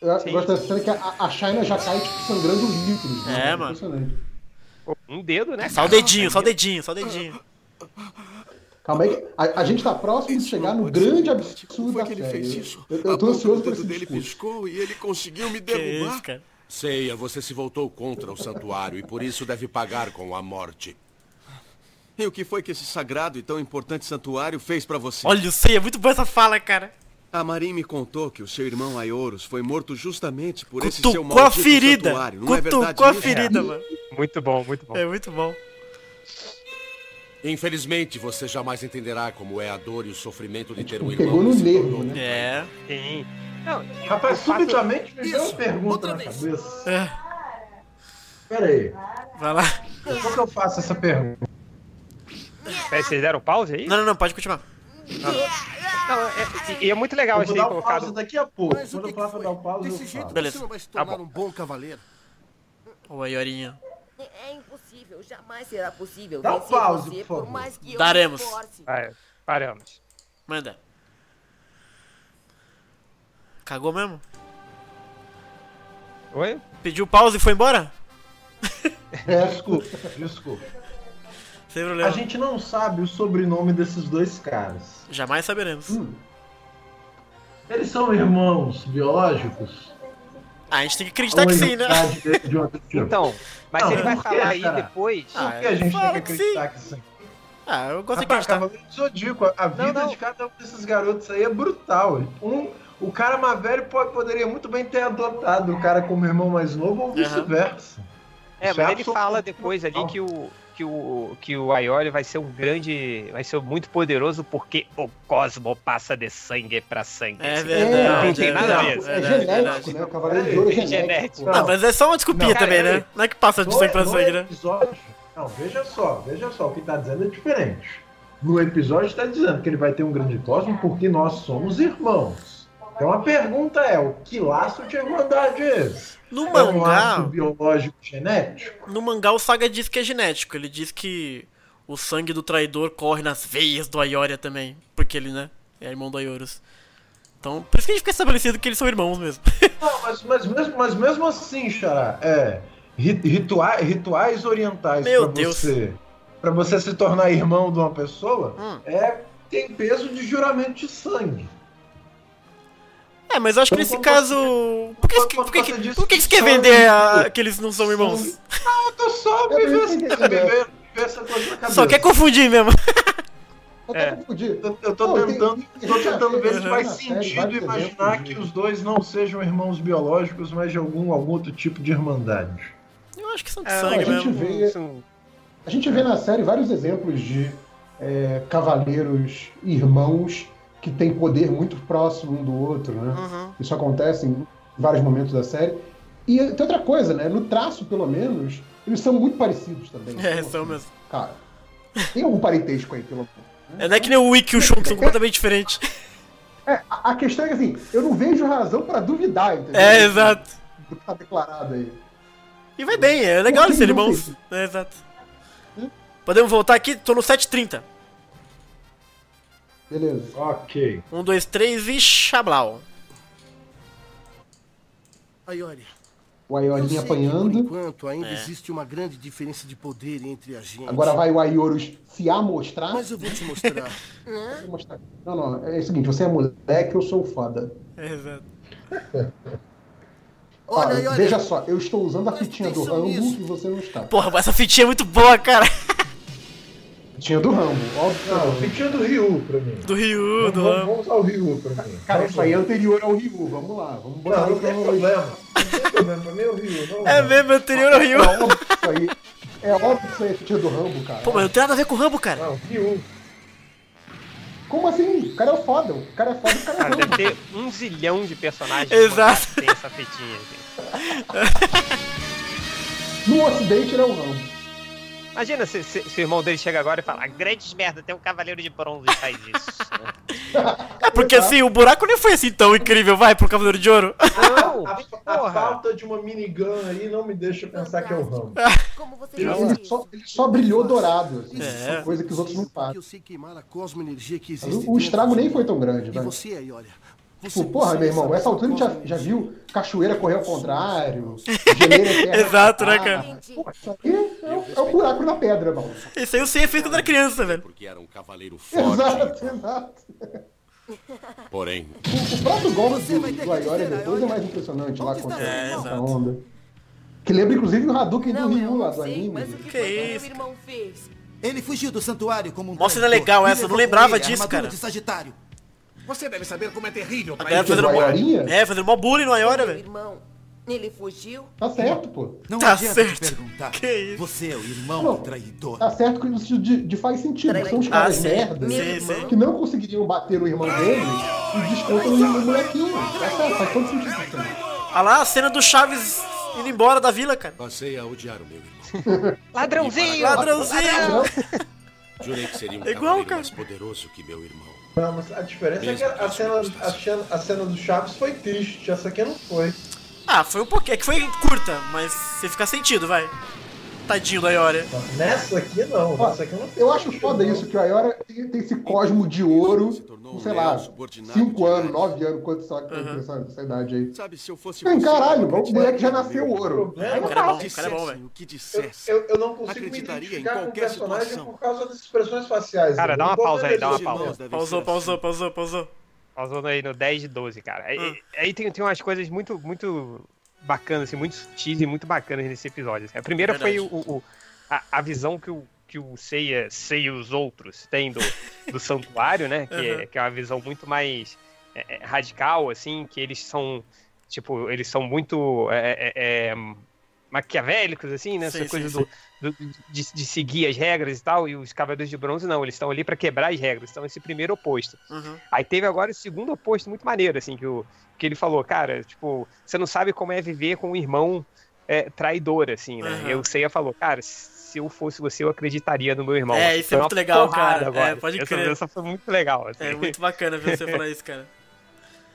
Eu Sim. gosto dessa cena que a, a China já cai, tipo, sangrando litros. né? É, mano. Impressionante. Pô, Um dedo, né? Só o cara? dedinho, só o dedinho, só o dedinho. <laughs> Calma aí, que a, a gente tá próximo de Isso chegar não no ser grande verdade. absurdo Como foi da que ele série. fez isso? Eu, eu A tô ansioso por esse dele discurso. piscou e ele conseguiu me Que derrubar. isso, cara. Seiya, você se voltou contra o santuário e por isso deve pagar com a morte. E o que foi que esse sagrado e tão importante santuário fez pra você? Olha, eu sei, é muito boa essa fala, cara. A Marin me contou que o seu irmão Aioros foi morto justamente por esse seu Cutucou a maldito ferida. santuário. Não é verdade Cutucou a isso? ferida, mano. Muito bom, muito bom. É muito bom. Infelizmente, você jamais entenderá como é a dor e o sofrimento de ter um irmão Pegou no tornou- né? É. Sim. Não, Rapaz, subitamente me deu uma pergunta outra na vez. cabeça. é. Pera aí. Vai lá. Como que eu faço essa pergunta? Peraí, Vocês deram pause aí? Não, não, não, pode continuar. Não, é, e é muito legal isso aí um colocado. daqui a pouco. Mas o Quando que eu falar pra dar um pause, Desse eu jeito falo. Beleza. você não vai se Tá tornar bom. um bom cavaleiro. Ô, Aiorinha. É impossível, jamais será possível Dá um vencer pause, você por favor. mais que eu Daremos. me esforce. Ah, paramos. Manda. Cagou mesmo? Oi? Pediu pause e foi embora? É, desculpa, desculpa. Sem A problema. gente não sabe o sobrenome desses dois caras. Jamais saberemos. Eles são irmãos biológicos? Ah, a gente tem que acreditar que sim, né? de? Então, mas Não, ele vai falar aí cara? depois. Ah, Por que a gente tem fala que acreditar que sim? Ah, eu gosto de Rapaz, acreditar. Cavaleiro do Zodíaco, a- a vida não. de cada um desses garotos aí é brutal. Um, o cara mais velho pode, poderia muito bem ter adotado o cara como irmão mais novo ou vice-versa. É, Isso mas ele absolutamente fala depois ali normal. que o que o que o Aioli vai ser um grande, vai ser muito poderoso porque o cosmo passa de sangue pra sangue. É verdade. Não tem é nada a verdade, ver. É verdade, genético, verdade. né? O Cavaleiro de Ouro é É genético. Ah, mas é só uma desculpinha também, né? Não é que passa de No- sangue pra no sangue, né? episódio. Não, veja só, veja só, o que tá dizendo é diferente. No episódio está dizendo que ele vai ter um grande cosmo porque nós somos irmãos. Então a pergunta é: o que laço de irmandade é esse? No É um mangá, laço biológico genético? no mangá o Saga diz que é genético. Ele diz que o sangue do traidor corre nas veias do Aioria também. Porque ele, né, é irmão do Aiorus. Então, por isso que a gente fica estabelecido que eles são irmãos mesmo. <laughs> Não, mas, mas, mesmo, mas mesmo assim, Xará, é. ri- Rituais, rituais orientais Meu pra Deus. você. Pra você se tornar irmão de uma pessoa, Hum. é, tem peso de juramento de sangue. É, mas eu acho que nesse caso. Por que, quando por que, por que, que você quer vender a- que eles não são irmãos? Não, eu tô só vivendo essa, coisa na cabeça. Só quer confundir mesmo. <laughs> Eu tô É. Eu, eu tô tem- tentando, tem- tô tentando ver se faz série sentido imaginar que os dois não sejam irmãos biológicos, mas de algum, algum outro tipo de irmandade. Eu acho que são de É, sangue a gente mesmo. vê- Isso- A gente vê na série vários exemplos de é, cavaleiros irmãos que têm poder muito próximo um do outro, né? Uhum. Isso acontece em vários momentos da série. E tem outra coisa, né? No traço, pelo menos, eles são muito parecidos também. É, são mesmo. Cara, tem algum parentesco aí, pelo menos. É, não é que nem o Wiki e o Shun, que são completamente diferentes. É, a, questão é que, assim, eu não vejo razão pra duvidar, entendeu? É, exato. Do que tá declarado aí. E vai bem, é legal eles serem fez? É, exato. Hum? Podemos voltar aqui? Tô no 730. Beleza. Ok. 1, 2, 3 e Xablau. Olha. O que, apanhando. Por enquanto, ainda É. existe uma grande diferença de poder entre a gente. Agora vai o Aiorus se amostrar. Mas eu vou te mostrar. <laughs> Vou mostrar. Não, não, é o seguinte, você é moleque, eu sou foda. É, exato. <laughs> Olha, olha aí, olha. veja só, eu estou usando a fitinha do Rambo e você não está. Porra, essa fitinha é muito boa, cara. <laughs> Fitinha do Rambo, óbvio. Não, fitinha do Ryu pra mim. Do Ryu, do vamos, Rambo. vamos usar o Ryu pra mim. Cara, isso aí é anterior ao Ryu, vamos lá, vamos botar Não, não tem problema. Não tem problema, pra mim é o Ryu. Não, É mesmo, anterior ao Ryu. É óbvio que isso aí. É óbvio que isso aí é fitinha do Rambo, cara. Pô, mas não tem nada a ver com o Rambo, cara. Não, Ryu. Como assim? O cara é foda, o cara é foda, o cara é Cara, Rambo. deve ter um zilhão de personagens Exato. que tem essa fitinha. Assim. No ocidente ele é o Rambo. Imagina se, se, se o irmão dele chega agora e fala: grandes merda, tem um cavaleiro de bronze e faz isso. <laughs> É porque assim, o buraco nem foi assim tão incrível, vai, pro Cavaleiro de Ouro. Não, A, a falta de uma minigun aí não me deixa pensar que é o Rambo. Você Ele, ele só, ele só brilhou dourado, assim, É. coisa que os outros não fazem. Eu sei queimar a cosmo-energia que existe. O, estrago nem foi tão grande, E velho. você aí, olha. Tipo, porra, meu irmão, essa altura a gente já, já viu cachoeira correr ao contrário, geleira. <laughs> Exato, né, cara? Pô, isso aí é, o- é o buraco na pedra, mano. Isso aí eu sei fez quando era criança, velho. Porque era um cavaleiro <laughs> forte. Exato, exato. Porém, O, o próprio golpe do, do Aioria depois é mais impressionante lá contra É, a onda. Que lembra inclusive o Hadouken do Ryu eu lá do anime. mas o que, Que foi que isso? meu irmão fez? Ele fugiu do santuário como um cena traidor legal essa, eu não lembrava disso, cara. de Sagitário. Você deve saber como é terrível pra do fazendo mó... É, fazendo mó bullying no Aioria, Meu velho. irmão, ele fugiu? Tá certo, pô. Não Tá certo. perguntar. Que isso? Você é o irmão Não. do traidor. Tá certo que isso de, de faz sentido. São os Ah, caras sim. merda Meu Sim, que não conseguiriam bater no irmão dele e descontam no molequinho. Tá certo, faz todo sentido. Olha lá a cena do Chaves indo embora da vila, cara. Passei a odiar o meu irmão. <laughs> Ladrãozinho! Ladrãozinho! Jurei que seria um É igual, cavaleiro cara. mais poderoso que meu irmão. Não, mas a diferença é que a cena, a, cena, a cena do Chaves foi triste, essa aqui não foi. Ah, foi um pouquinho. É que foi curta, mas você fica sentido, vai. Tadinho da Ioria. Nessa aqui não, Ó, nessa aqui não Eu acho foda isso, que o Ayora tem, tem esse cosmo de ouro, sei lá, 5 anos, 9 anos, quanto só que tem essa, essa idade aí. Sabe, se eu fosse Tem caralho, o moleque já nasceu ouro. Aí O não cara é bom, dá. o cara é bom, velho. O que Eu, dissesse. eu, eu não consigo me identificar com o qualquer personagem situação. por causa das expressões faciais. Cara, dá uma pausa aí, dá uma pausa. devem Pausou, pausou, assim. pausou, pausou. Pausando aí no 10 de 12, cara. Aí, Hum. aí tem, tem umas coisas muito, muito bacanas, assim, muito sutis e muito bacanas nesse episódio. assim. A primeira foi o, o- a, a visão que o, que o Seiya, Seiya e os outros têm do, do <laughs> santuário, né? Que, Uhum. é, que é uma visão muito mais é, é, radical, assim, que eles são, tipo, eles são muito é, é, maquiavélicos, assim, né? Sim, Essa sim, coisa sim. do, do- de, de seguir as regras e tal, e os Cavaleiros de Bronze não, eles estão ali pra quebrar as regras, estão esse primeiro oposto. Uhum. Aí teve agora o segundo oposto muito maneiro, assim, que, o, que ele falou, cara, tipo, você não sabe como é viver com um irmão é, traidor, assim, né? Aham. E o Seiya falou, cara, se eu fosse você, eu acreditaria no meu irmão. É, isso foi é muito legal, cara. É, pode essa, crer. Essa foi muito legal, assim. É muito bacana ver você falar isso, cara.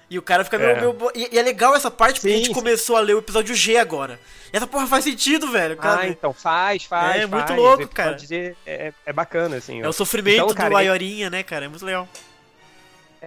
E o cara fica meio. É. meio e, e é legal essa parte porque a Sim, gente sim. começou a ler o episódio G agora. E essa porra faz sentido, velho. Cara. Ah, então, faz, faz, É, muito faz. louco, cara. dizer, é, é bacana, assim. é ó. o sofrimento Então, cara, do é- Aiorinha, né, cara? É muito legal.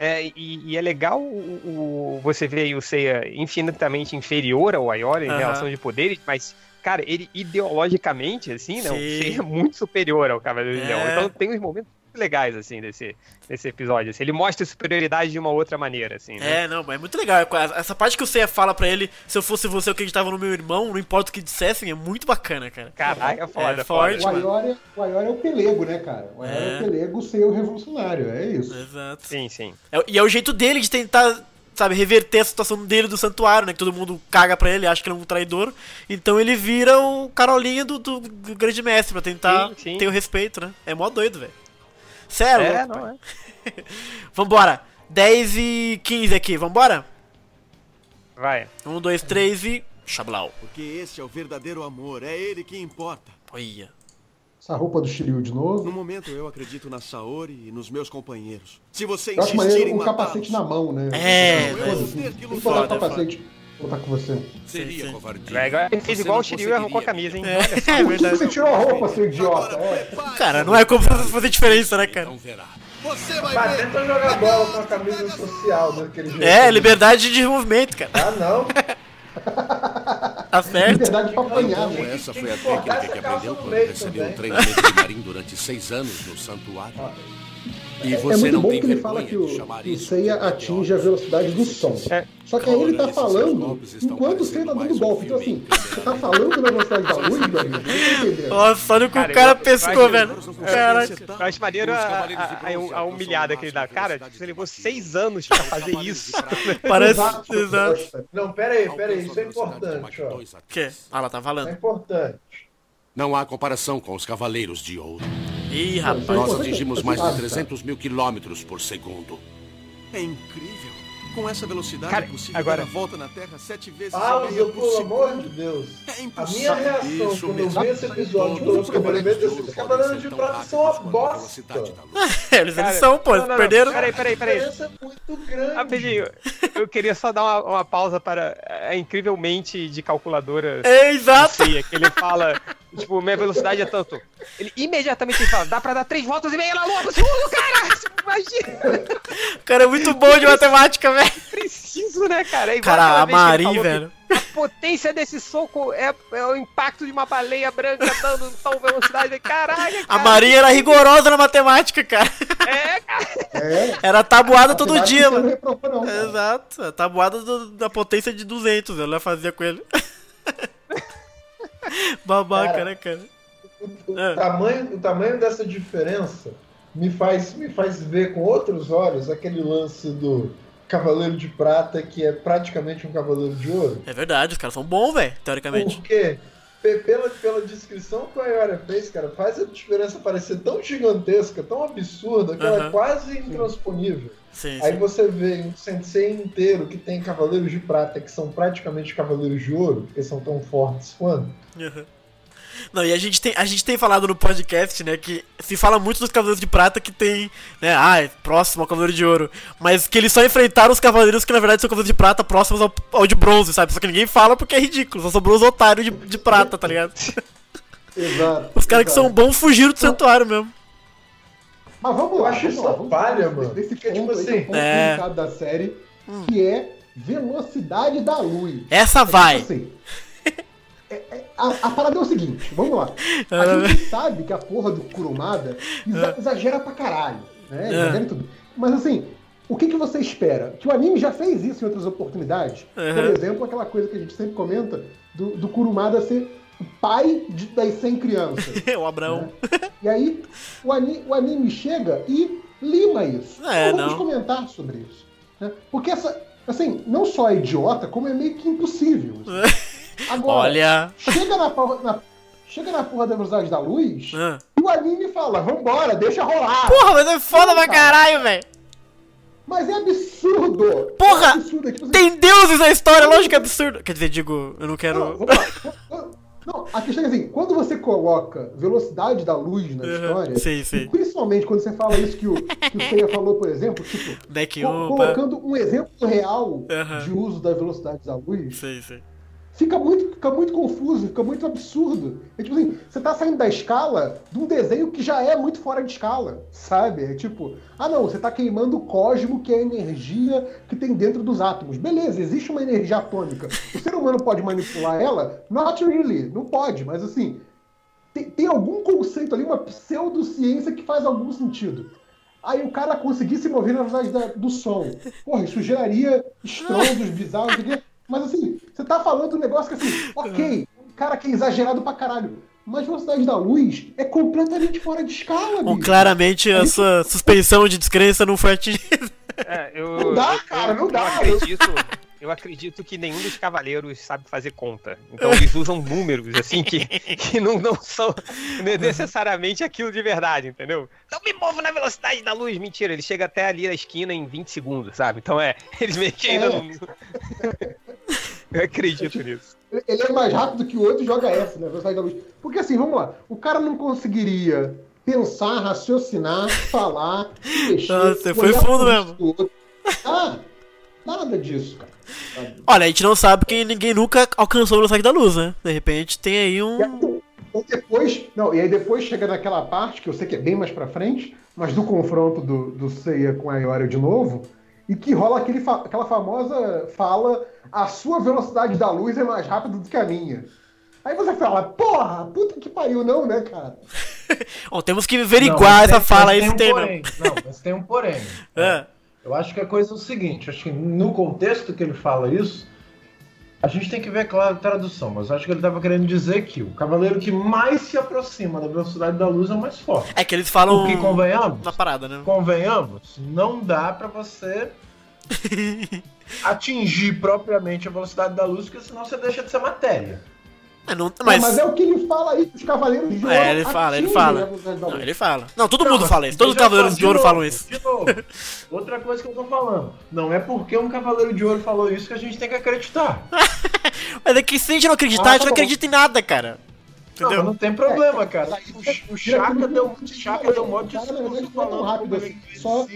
É, e, e é legal o, o- você ver aí o Seiya infinitamente inferior ao Ayora em Aham. relação de poderes, mas, cara, ele ideologicamente, assim, né? O Sim. Seiya é muito superior ao Cavaleiro de É. Leão. Então tem uns momentos muito legais, assim, desse, desse episódio. assim. Ele mostra a superioridade de uma outra maneira, assim, né? É, não, mas é muito legal. Essa parte que o Seiya fala pra ele, se eu fosse você, eu acreditava no meu irmão, não importa o que dissessem, é muito bacana, cara. Caralho, é foda, É foda. forte, O mano. Ayora, o é o pelego, né, cara? O Ayora é, É. o pelego ser o revolucionário, é isso. Exato. Sim, sim. É- e é o jeito dele de tentar, sabe, reverter a situação dele do santuário, né? Que todo mundo caga pra ele, acha que ele é um traidor. Então ele vira o Carolinha do, do grande mestre pra tentar Sim, sim. ter o respeito, né? É mó doido, velho. Sério, É, louco, não é. <laughs> Vambora. 10 e 15 aqui, vambora? Vai. 1, 2, 3 e. Chablau. Porque esse é o verdadeiro amor, é ele que importa. Olha. Essa roupa do Shiryu de No novo. momento eu acredito na Saori e nos meus companheiros. Se você insistir em um capacete na mão, né? É, Foda-se, velho. Tem que botar o Foda, capacete. Botar com você. Seria sim. covardia. É, agora ele fez Você igual não o Shiryu e arrancou a camisa, hein? É, <laughs> é verdade. você tirou a roupa, seu idiota? Agora É. Cara, não é como fazer fazer diferença, né, cara? Então verá. Você vai Mas ver. tenta jogar bola com a camisa social daquele jeito. É, liberdade de movimento, cara. Ah, não. Tá certo. Liberdade pra apanhar, Então né? essa foi a técnica que aprendeu quando recebeu um também. treinamento de marinho durante seis anos no santuário. E É você muito não bom tem que ele fala que o, isso Seiya de atinge a velocidade do som. É. Só que aí ele tá falando enquanto o Seiya tá dando golpe. Então assim, você tá falando na velocidade da luz, meu amigo? Entendendo. Nossa, olha o que Cara, o cara pescou, velho. Caralho. Eu acho maneiro a, a- humilhada que ele dá. Cara, tipo, você levou seis anos pra fazer isso. <laughs> Parece. Exato. Não, pera aí, pera aí. Isso é importante, ó. O quê? Ah, ela tá É falando. importante. Não há comparação com os Cavaleiros de Ouro. Ih, rapaz. Nós atingimos mais Ah, de tá. 300 mil quilômetros por segundo. É incrível. Com essa velocidade Cara, é possível agora- dar a volta na Terra sete vezes Ah, e meia Zé, por pelo amor de Deus. É A impossível. minha reação Isso quando eu mesmo. vi esse episódio Todos todo os eu Cavaleiros de esses Ouro Cavaleiros podem de Prata são uma a bosta. <laughs> Eles, Cara, são, pô, não, eles não, não. perderam. Peraí, peraí, A peraí. diferença é muito grande. Rapidinho, eu queria só dar uma, uma pausa para a incrivelmente de calculadora É, exato. Que ele fala, tipo, minha velocidade é tanto. Ele imediatamente fala, dá pra dar três voltas e meia na lua por segundo, cara! <laughs> Tipo, Imagina, O cara é muito bom de matemática, velho. preciso, né, cara? É igual Cara, a Mari, velho. A potência desse soco é, é o impacto de uma baleia branca dando tal velocidade. Caralho, A cara. Maria era rigorosa na matemática, cara. É, cara. É, Era tabuada todo dia, mano. reprova, não. Exato. A tabuada do- da potência de 200, ela fazia com ele. <laughs> <laughs> Babaca, Cara, né, cara? O, É. tamanho, o tamanho dessa diferença me faz, me faz ver com outros olhos aquele lance do Cavaleiro de Prata, que é praticamente um Cavaleiro de Ouro. É verdade, os caras são bons, velho, teoricamente. Por quê? Pe- pela, pela descrição que o Ayora fez, cara, faz a diferença parecer tão gigantesca, tão absurda, que ela é quase intransponível. Sim, Aí sim. você vê um sensei inteiro que tem cavaleiros de prata que são praticamente cavaleiros de ouro, porque são tão fortes quanto. Uhum. Não, e a gente, tem, a gente tem falado no podcast, né, que se fala muito dos Cavaleiros de Prata que tem, né, ah, é próximo ao Cavaleiro de Ouro, mas que eles só enfrentaram os Cavaleiros que na verdade são Cavaleiros de Prata próximos ao, ao de Bronze, sabe? Só que ninguém fala porque é ridículo, só sobrou os otários de, de prata, tá ligado? <laughs> Exato. Os caras que são bons fugiram do santuário mesmo. Mas vamos Eu lá, acho vamos isso lá, vamos palha, falar mano. Desse Porque, ponto tipo é assim, ponto é. delicado da série, que é velocidade da luz. Essa É tipo vai. assim, é- é- a, a parada é o seguinte, vamos lá. A gente sabe que a porra do Kurumada exa- exagera pra caralho, né? Exagera tudo. Mas assim, o que, que você espera? Que o anime já fez isso em outras oportunidades. Por exemplo, aquela coisa que a gente sempre comenta do, do Kurumada ser o pai de- das 100 crianças. <laughs> o Abraão. E aí o anime, o anime chega e lima isso. É, Então vamos não. comentar sobre isso. né? Porque essa, assim, não só é idiota, como é meio que impossível. <laughs> Agora, Olha. chega na, porra- na- chega na porra da velocidade da luz Ah. e o anime fala, vambora, deixa rolar. Porra, mas é foda Não, pra cara. caralho, velho. Mas é absurdo. Porra, É absurdo. é tipo assim, Tem deuses na história, lógico que é absurdo. Quer dizer, digo, eu não Não, quero. lá. Não, a questão é assim, quando você coloca velocidade da luz na Uhum, história, sim, sim. principalmente quando você fala isso que o, que o Seiya falou, por exemplo, tipo, Deck co- 1, colocando um exemplo real Uhum. de uso da velocidade da luz, Sei, sei. Fica muito, fica muito confuso, fica muito absurdo. É tipo assim, você tá saindo da escala de um desenho que já é muito fora de escala, sabe? É tipo, ah não, você tá queimando o cosmo, que é a energia que tem dentro dos átomos. Beleza, existe uma energia atômica. O ser humano pode manipular ela? Not really, não pode, mas assim, tem, tem algum conceito ali, uma pseudociência que faz algum sentido. Aí o cara conseguir se mover na velocidade da- do som. Porra, isso geraria estrondos bizarros, mas assim, você tá falando um negócio que assim, <laughs> ok, um cara que é exagerado pra caralho. Mas velocidade da luz é completamente fora de escala, Bom, bicho. claramente a sua suspensão de descrença não foi atingida. É, eu, Não dá, eu- cara, não eu dá. acredito, eu acredito que nenhum dos cavaleiros sabe fazer conta. Então eles usam números, assim, que, que não, não são necessariamente aquilo de verdade, entendeu? Não me movo na velocidade da luz. Mentira, ele chega até ali na esquina em 20 segundos, sabe? Então é, eles meio que ainda É. não. <laughs> Eu acredito nisso. Ele é mais rápido que o outro e joga essa, né? Velocidade da luz. Porque assim, vamos lá. O cara não conseguiria pensar, raciocinar, falar, mexer. Ah, você foi fundo mesmo. Ah, nada disso, cara. Olha, a gente não sabe que ninguém nunca alcançou a velocidade da luz, né? De repente tem aí E um. aí, então depois, não, e aí depois chega naquela parte, que eu sei que é bem mais pra frente, mas do confronto do, do Seiya com a Ioria de novo, e que rola aquele fa- aquela famosa fala, a sua velocidade da luz é mais rápida do que a minha. Aí você fala, porra, puta que pariu, não, né, cara? <laughs> Bom, temos que Não, averiguar essa tem- fala aí tem um tem porém. mesmo. Não, mas tem um porém. É. <laughs> Eu acho que a coisa é o seguinte, acho que no contexto que ele fala isso, a gente tem que ver, claro, a tradução, mas eu acho que ele estava querendo dizer que o cavaleiro que mais se aproxima da velocidade da luz é o mais forte. É que eles falam Porque, convenhamos, na parada, né? convenhamos, não dá pra você <laughs> atingir propriamente a velocidade da luz, porque senão você deixa de ser matéria. É, não- Não, mas. Mas, é o que ele fala aí, os cavaleiros de ouro É, ele fala, ele fala. Não, ele fala. Não, todo Não, mundo mas fala isso. Todos os cavaleiros só, de ouro novo, falam isso. De novo, <laughs> outra coisa que eu tô falando. Não é porque um cavaleiro de ouro falou isso que a gente tem que acreditar. <laughs> Mas é que se a gente não acreditar, Ah, a gente tá não acredita em nada, cara. Não, Entendeu? mas não tem problema, É, cara. mas aí O, Chaka deu, o Chaka deu um monte de discurso não é tão falando rápido assim, é só-. O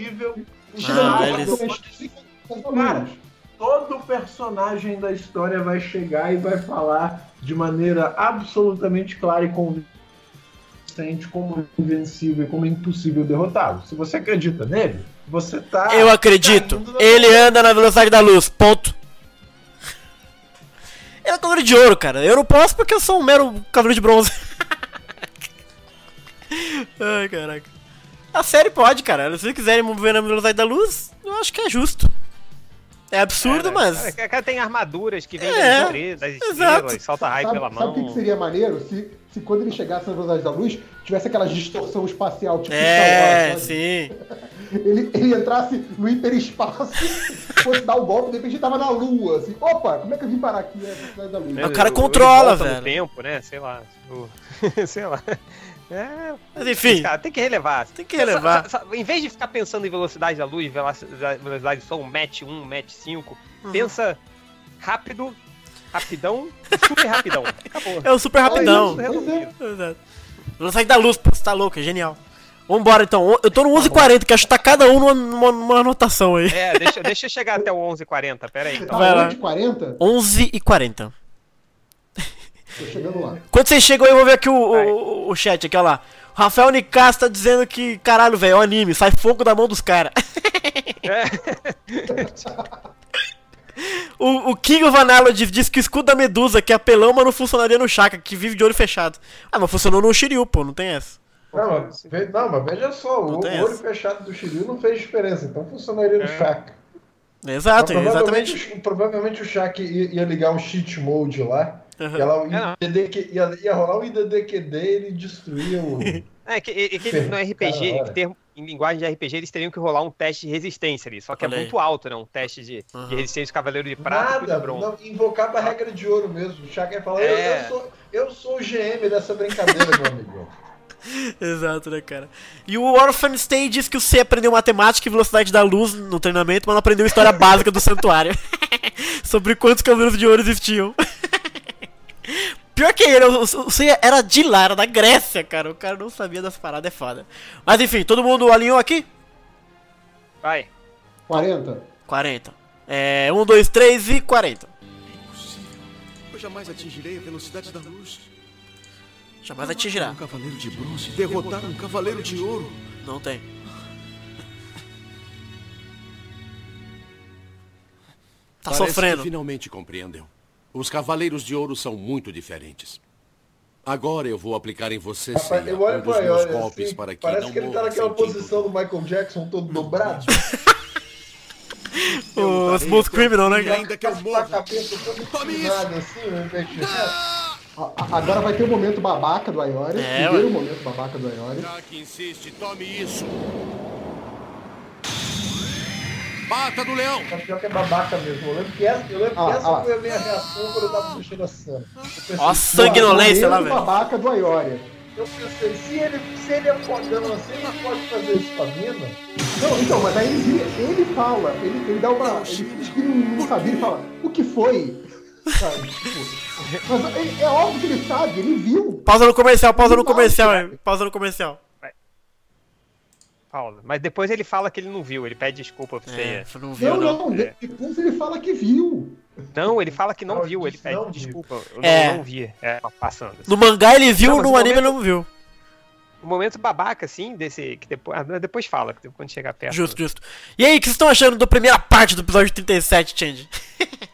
Ah, de mas- Cara, todo personagem da história vai chegar e vai falar de maneira absolutamente clara e convincente como é invencível e como é impossível derrotá-lo. Se você acredita nele, você tá. Eu acredito. Ele anda na velocidade da luz. Ponto. Ele é cavaleiro de ouro, cara. Eu não posso porque eu sou um mero cavaleiro de bronze. <laughs> Ai, caraca. A série pode, cara. Se quiserem mover na velocidade da luz, eu acho que é justo. É absurdo, mas. Cara, cara tem armaduras que vêm É, das estrelas, das exato. estrelas, solta raio Sabe, pela sabe o mão. que, que seria maneiro? Se, se quando ele chegasse na velocidade da luz, tivesse aquela distorção espacial, tipo É, sim. <laughs> Ele, ele entrasse no hiperespaço, <laughs> fosse dar o golpe, de repente ele tava na lua, assim. Opa, como é que eu vim parar aqui na velocidade da luz? né? O cara Ele controla, velho. tempo, né? Sei lá. tipo, <laughs> sei lá. É, Mas enfim, cara, tem que relevar. tem que relevar. Sa- sa- Em vez de ficar pensando em velocidade da luz, velocidade do som, match 1, match 5, Uhum. pensa rápido, rapidão, super rapidão. Acabou. É o super rapidão. É. Velocidade da luz, pô, você tá louco, é genial. Vambora então, eu tô no 11h40, que acho que tá cada um numa, numa, numa anotação aí. É, deixa, deixa eu chegar até o 11h40, pera aí. Então. tá Vai lá. onde? 40? 11h40. Tô chegando lá. Quando vocês chegam aí, eu vou ver aqui o, o, o chat, aqui, ó lá. O Rafael Nicasso tá dizendo que, caralho, velho, é um anime, sai fogo da mão dos caras. <laughs> o, o King of Analogy diz que o escudo da Medusa, que é apelão, mas não funcionaria no Chaka, que vive de olho fechado. Ah, mas funcionou no Shiryu, pô, não tem essa. Não, mas, não, mas veja só, o, Não o olho essa. fechado do Shiryu não fez diferença, então funcionaria no Shaka. Exato, Mas provavelmente, exatamente. o- provavelmente o Shaq ia, ia ligar um cheat mode lá. Uhum. E ela, É. IDDQ ia, ia rolar o IDDQD e ele destruía o. <laughs> É que, é que no RPG, Cara, termo- em linguagem de RPG, eles teriam que rolar um teste de resistência ali. Só que Olha é muito alto, né? Um teste de, Uhum. de resistência do Cavaleiro de Prata Nada, de não, invocava a regra de ouro mesmo. O Shaq ia falar: eu- É. eu, sou, eu sou o GM dessa brincadeira, meu amigo. <laughs> Exato, né, cara? E o Orphan Stay diz que o C aprendeu matemática e velocidade da luz no treinamento, mas não aprendeu história básica do santuário. <laughs> Sobre quantos cavaleiros de ouro existiam. Pior que ele, o, C era de lá, era da Grécia, cara. O cara não sabia das paradas, é foda. Mas enfim, todo mundo alinhou aqui? Vai. 40? 40. É, 1, 2, 3 e 40. Impossível. Eu jamais atingirei a velocidade da luz. Jamais atingirá. Um cavaleiro de bronze derrotar um cavaleiro de ouro. Não tem. Tá Parece sofrendo. Que finalmente compreendeu. Os cavaleiros de ouro são muito diferentes. Agora eu vou aplicar em você Rapaz, olho um dos pra meus ele golpes assim, para que parece não que ele tá naquela posição do Michael Jackson todo dobrado. <laughs> O Smooth Criminal, né, ainda que eu morra. cabeça toda Tome isso. assim, né, Agora vai ter o momento babaca do Ayori. É, primeiro ué. momento babaca do Ayori. Já que insiste, tome isso. Bata do leão. Que é babaca mesmo. Eu lembro que essa, eu lembro Ah, que essa ah. foi a minha reação quando eu tava mexendo a pensei, Ó, a sanguinolência lá, Momento velho. babaca do Ayori. Eu pensei, se ele, se ele é fodão assim, ele pode fazer isso com a mina? Não, então, mas aí ele, ele fala, ele, ele dá uma. Ele que não, não sabia, ele fala, o que foi? Sabe? Tipo, mas é, é óbvio que ele sabe, ele viu. Pausa no comercial, pausa no Não, comercial? Pausa no comercial. Paulo. Mas depois ele fala que ele não viu, ele pede desculpa pra você. É, você não viu, Não, não. não, É. depois ele fala que viu. Não, ele fala que não, Não, viu, ele pede não desculpa. Eu É. não, não vi. É, passando. No mangá ele viu, no no anime ele momento- não viu. O momento babaca, assim, desse. Que depois, ah, depois fala, que quando chegar perto. Justo, justo. E aí, o que vocês estão achando da primeira parte do episódio 37, Change? <laughs>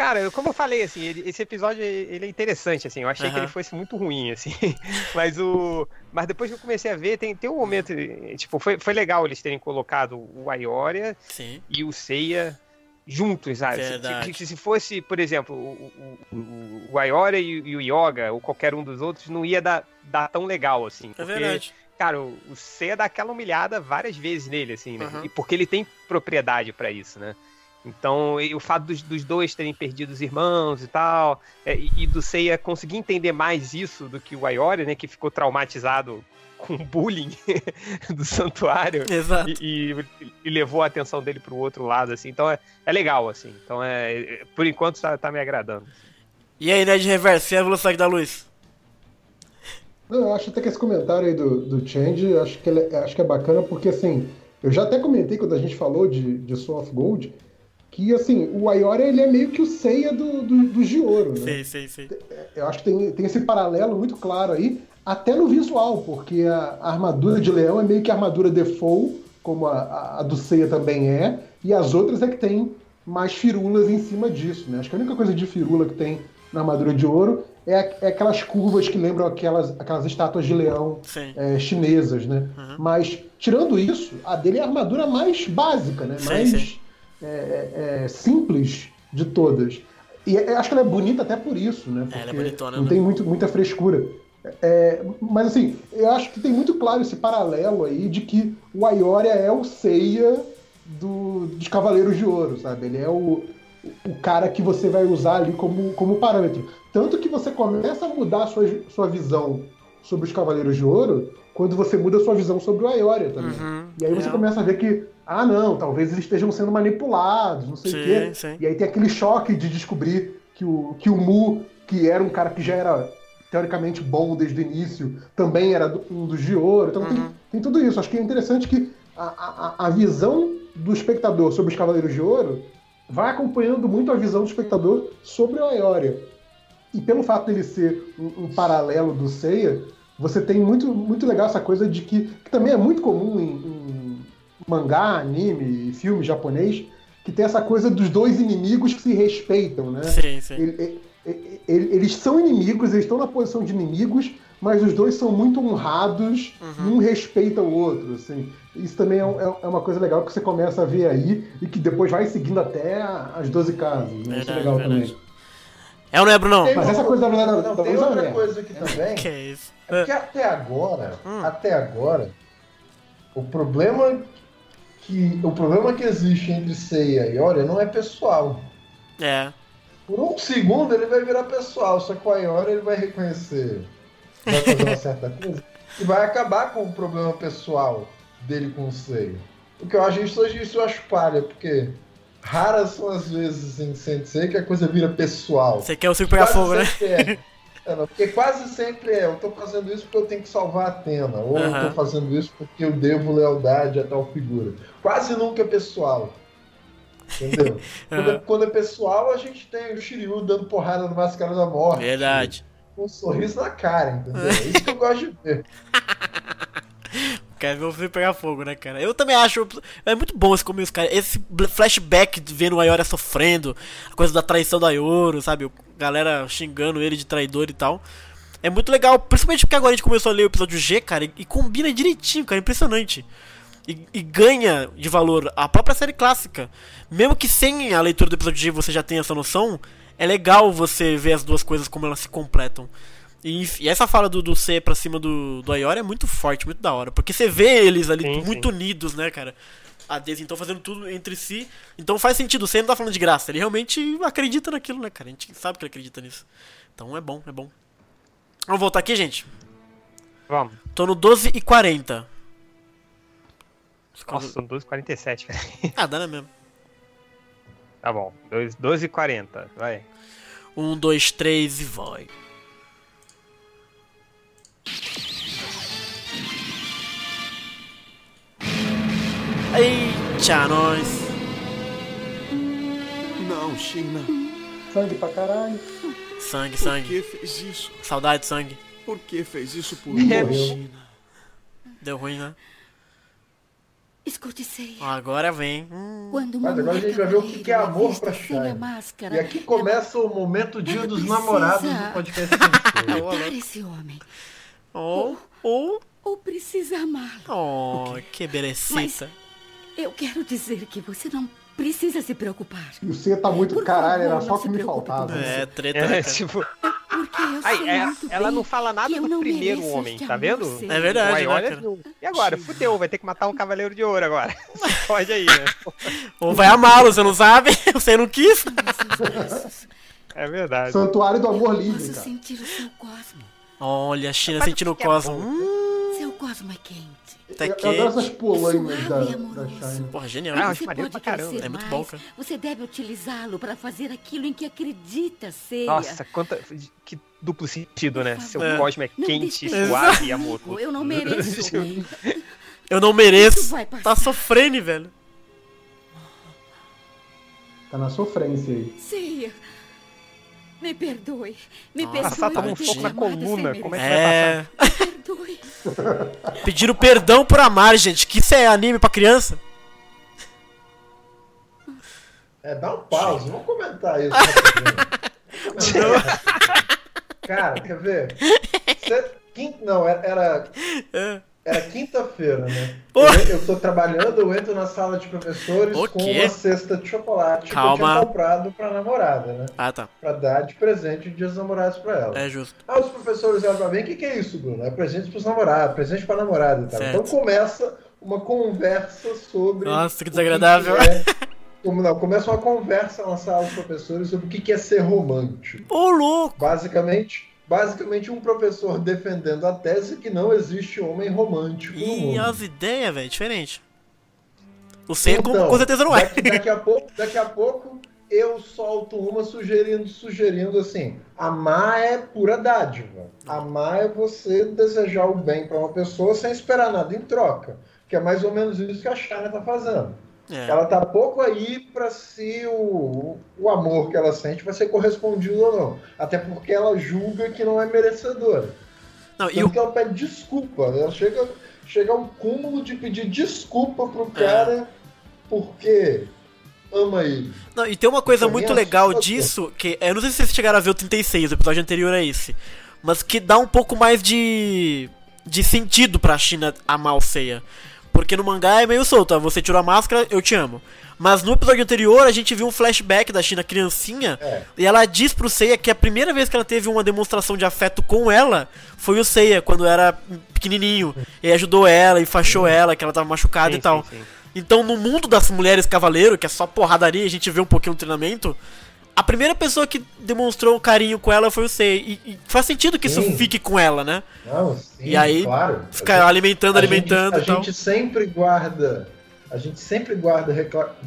Cara, como eu falei, assim, ele- esse episódio ele é interessante, assim. Eu achei que Aham. ele fosse muito ruim, assim. <laughs> Mas o. Mas depois que eu comecei a ver, tem, tem um momento. Tipo, foi, foi legal eles terem colocado o Aioria Sim. e o Seiya juntos, sabe? Se-. Se, se fosse, por exemplo, o, o, o, e, o- e o Yoga, ou qualquer um dos outros, não ia dar, dar tão legal, assim. É porque, verdade. Cara, o, o Seiya dá aquela humilhada várias vezes nele, assim, né? Aham. E porque ele tem propriedade pra isso, né? Então, e o fato dos, dos dois terem perdido os irmãos e tal, é, e, do Seiya conseguir entender mais isso do que o Aioria, né? Que ficou traumatizado com o bullying <laughs> do santuário Exato. e, e- e levou a atenção dele pro outro lado, assim. Então é, é legal, assim. Então é, é- por enquanto tá, tá me agradando. E aí, Ned Reverse, e a velocidade da luz? Não, eu acho até que esse comentário aí do, do Change, acho que, ele é, acho que é bacana, porque assim, eu já até comentei quando a gente falou de, de Soul of Gold, que assim, o Ayora ele é meio que o Seiya do, do, do Gioro, né? Sei, sei, sei. Eu acho que tem, tem esse paralelo muito claro aí, até no visual, porque a, a armadura de leão é meio que a armadura default, como a, a, do Seiya também é, e as outras é que tem mais firulas em cima disso, né? Acho que a única coisa de firula que tem na armadura de ouro é, é aquelas curvas que lembram aquelas, aquelas estátuas de leão Sim. é, chinesas, né? Uhum. Mas, tirando isso, a dele é a armadura mais básica, né? Sim, mais, sim. É, é, simples de todas. E é- acho que ela é bonita até por isso, né? É, ela é Porque bonitona, Não né? tem muito, muita frescura. É, mas assim, eu acho que tem muito claro esse paralelo aí de que o Aioria é o Seiya do, dos Cavaleiros de Ouro, sabe? Ele é o, o cara que você vai usar ali como, como parâmetro. Tanto que você começa a mudar a sua, sua visão sobre os Cavaleiros de Ouro quando você muda a sua visão sobre o Aioria também. Uhum, E aí você é. começa a ver que, ah não, talvez eles estejam sendo manipulados, não sei o quê. sim. E aí tem aquele choque de descobrir que o, que o Mu, que era um cara que já era teoricamente bom desde o início, também era do- um dos de ouro. Então Uhum. tem, tem tudo isso. Acho que é interessante que a, a, a visão do espectador sobre os Cavaleiros de Ouro vai acompanhando muito a visão do espectador sobre o Aioria. E pelo fato dele ser um, um paralelo do Seiya, você tem muito, muito legal essa coisa de que, que também é muito comum em, em mangá, anime e filme japonês, que tem essa coisa dos dois inimigos que se respeitam, né? Sim, sim. Ele- ele- ele- eles são inimigos, eles estão na posição de inimigos, mas os dois são muito honrados e um respeita o outro. Assim. Isso também é, é- é uma coisa legal que você começa a ver aí e que depois vai seguindo até as 12 casas. Né? Isso é Verdade, legal verdade. também. É ou não é, Brunão? Tem Mas essa coisa da Não, da tem outra coisa aqui também. <laughs> Que é isso? É porque até agora, Hum. até agora, o problema que o problema que existe entre Seiya e Ioria não é pessoal. É. Por um segundo ele vai virar pessoal, só que o Ioria ele vai reconhecer, vai fazer uma certa <laughs> coisa e vai acabar com o problema pessoal dele com o Seiya. O que eu acho isso, isso eu acho palha, porque raras são as vezes em Sensei que a coisa vira pessoal. Você quer o circo pegar fogo, né? É. É, não, porque quase sempre é, eu tô fazendo isso porque eu tenho que salvar a Atena, ou eu Aham. tô fazendo isso porque eu devo lealdade a tal figura. Quase nunca é pessoal. Entendeu? <laughs> quando, é, quando é pessoal, a gente tem o Shiryu dando porrada no Máscara da Morte. Verdade. Com um sorriso na cara, entendeu? É isso que eu gosto de ver. <laughs> O filme pegar fogo, né, cara? Eu também acho. É muito bom esse começo, cara. Esse flashback de vendo o Ayoria sofrendo, a coisa da traição da Ayoro, sabe? Galera xingando ele de traidor e tal. É muito legal, principalmente porque agora a gente começou a ler o episódio G, cara, e, e combina direitinho, cara. Impressionante. E, e ganha de valor a própria série clássica. Mesmo que sem a leitura do episódio G você já tenha essa noção, é legal você ver as duas coisas como elas se completam. E, e essa fala do, do C pra cima do, do Ayori é muito forte, muito da hora. Porque você vê eles ali Sim, muito unidos, né, cara? A Daisy então fazendo tudo entre si. Então faz sentido, o C não tá falando de graça. Ele realmente acredita naquilo, né, cara? A gente sabe que ele acredita nisso. Então é bom, é bom. Vamos voltar aqui, gente. Vamos. Tô no 12 e 40. Nossa, são 12h47, cara. <laughs> Ah, dá né mesmo. Tá bom. 12h40, vai. Um, dois, três e vai. Eita, nós. Não, China. Sangue pra caralho. Sangue, Por sangue. que fez isso? Saudade de sangue. Por que fez isso por mim. China? Deu ruim, né? Escute, Seiya. Agora vem. Hum. Quando Mas uma agora a gente vai ver o que que é amor pra sem a Shine. máscara, E aqui começa o momento dia dos namorados do podcast <laughs> matar esse homem. Oh, oh, Ou precisa amá-lo. oh, que belecita. Eu quero dizer que você não precisa se preocupar. E o C tá muito. Por caralho, favor, era só o que me faltava. É, treta, É, tipo, Porque eu sei é, ela não fala nada do primeiro homem, tá vendo? É verdade, né, olha? E agora? Fudeu, vai ter que matar um cavaleiro de ouro agora. <laughs> Pode aí, né? Ou vai amá-lo, você não sabe? <laughs> Você não quis? É verdade. Santuário do amor livre, Posso cara. sentir o seu cosmo. Olha, a China sentindo o é cosmo. Hum, Seu cosmo é quente. tá Eu, eu adoro essas quente. polainas da, da. Shine. Porra, genial. Ah, eu Você pode pra caramba. crescer É muito bom, cara. Você deve utilizá-lo para fazer aquilo em que acredita, Seiya. Nossa, quanta. Que duplo sentido, né? Seu É. cosmo é Não quente, suave e amoroso. Eu não mereço. <laughs> Eu não mereço. Tá sofrendo, velho. Tá na sofrência aí. Seiya. Me perdoe. Me Nossa, perdoe. Ela toma um soco na coluna. Como é que vai É. passar? Me perdoe. <laughs> Pediram perdão por amar, gente. Que isso é anime pra criança? É, dá um pause, vamos comentar isso. rapidinho. <laughs> Cara, quer ver? Você- quem- não, era, era É. Quinta-feira, né? Pô. Eu, eu tô trabalhando, eu entro na sala de professores O com quê? uma cesta de chocolate que eu Calma. tinha comprado pra namorada, né? Ah, tá. Pra dar de presente de dia dos namorados pra ela. É justo. Ah, os professores olham pra mim, o que, que é isso, Bruno? É presente pros namorados, presente pra namorada e tal. Certo. Então começa uma conversa sobre. Nossa, que desagradável. é- Como não, começa uma conversa na sala dos professores sobre o que que é ser romântico. Ô, louco! Basicamente, basicamente um professor defendendo a tese que não existe homem romântico mundo. as ideias, velho, diferente. O com, Então, com certeza não é. Daqui, daqui a pouco, daqui a pouco eu solto uma sugerindo, sugerindo assim: amar é pura dádiva. Amar é você desejar o bem para uma pessoa sem esperar nada em troca. Que é mais ou menos isso que a China tá fazendo. É. Ela tá pouco aí para se o, o amor que ela sente vai ser correspondido ou não. Até porque ela julga que não é merecedora. Não, e Tanto o, que ela pede desculpa. Ela chega, chega a um cúmulo de pedir desculpa pro É. cara porque ama ele. não, e tem uma coisa muito é legal assustador. disso, que eu não sei se vocês chegaram a ver o 36, o episódio anterior a esse, mas que dá um pouco mais de de sentido pra China amar o Seiya. Porque no mangá é meio solto, você tirou a máscara, eu te amo. Mas no episódio anterior a gente viu um flashback da China criancinha É. e ela diz pro Seiya que a primeira vez que ela teve uma demonstração de afeto com ela foi o Seiya, quando era pequenininho. E ajudou ela, enfaixou ela, que ela tava machucada Sim, e tal. sim, sim. Então, no mundo das mulheres cavaleiro, que é só porradaria, a gente vê um pouquinho no treinamento. A primeira pessoa que demonstrou um carinho com ela foi o Sei. E, e faz sentido que isso Sim. fique com ela, né? Não, sim, E aí, claro. Fica gente- alimentando, a gente- alimentando A gente sempre guarda. A gente sempre guarda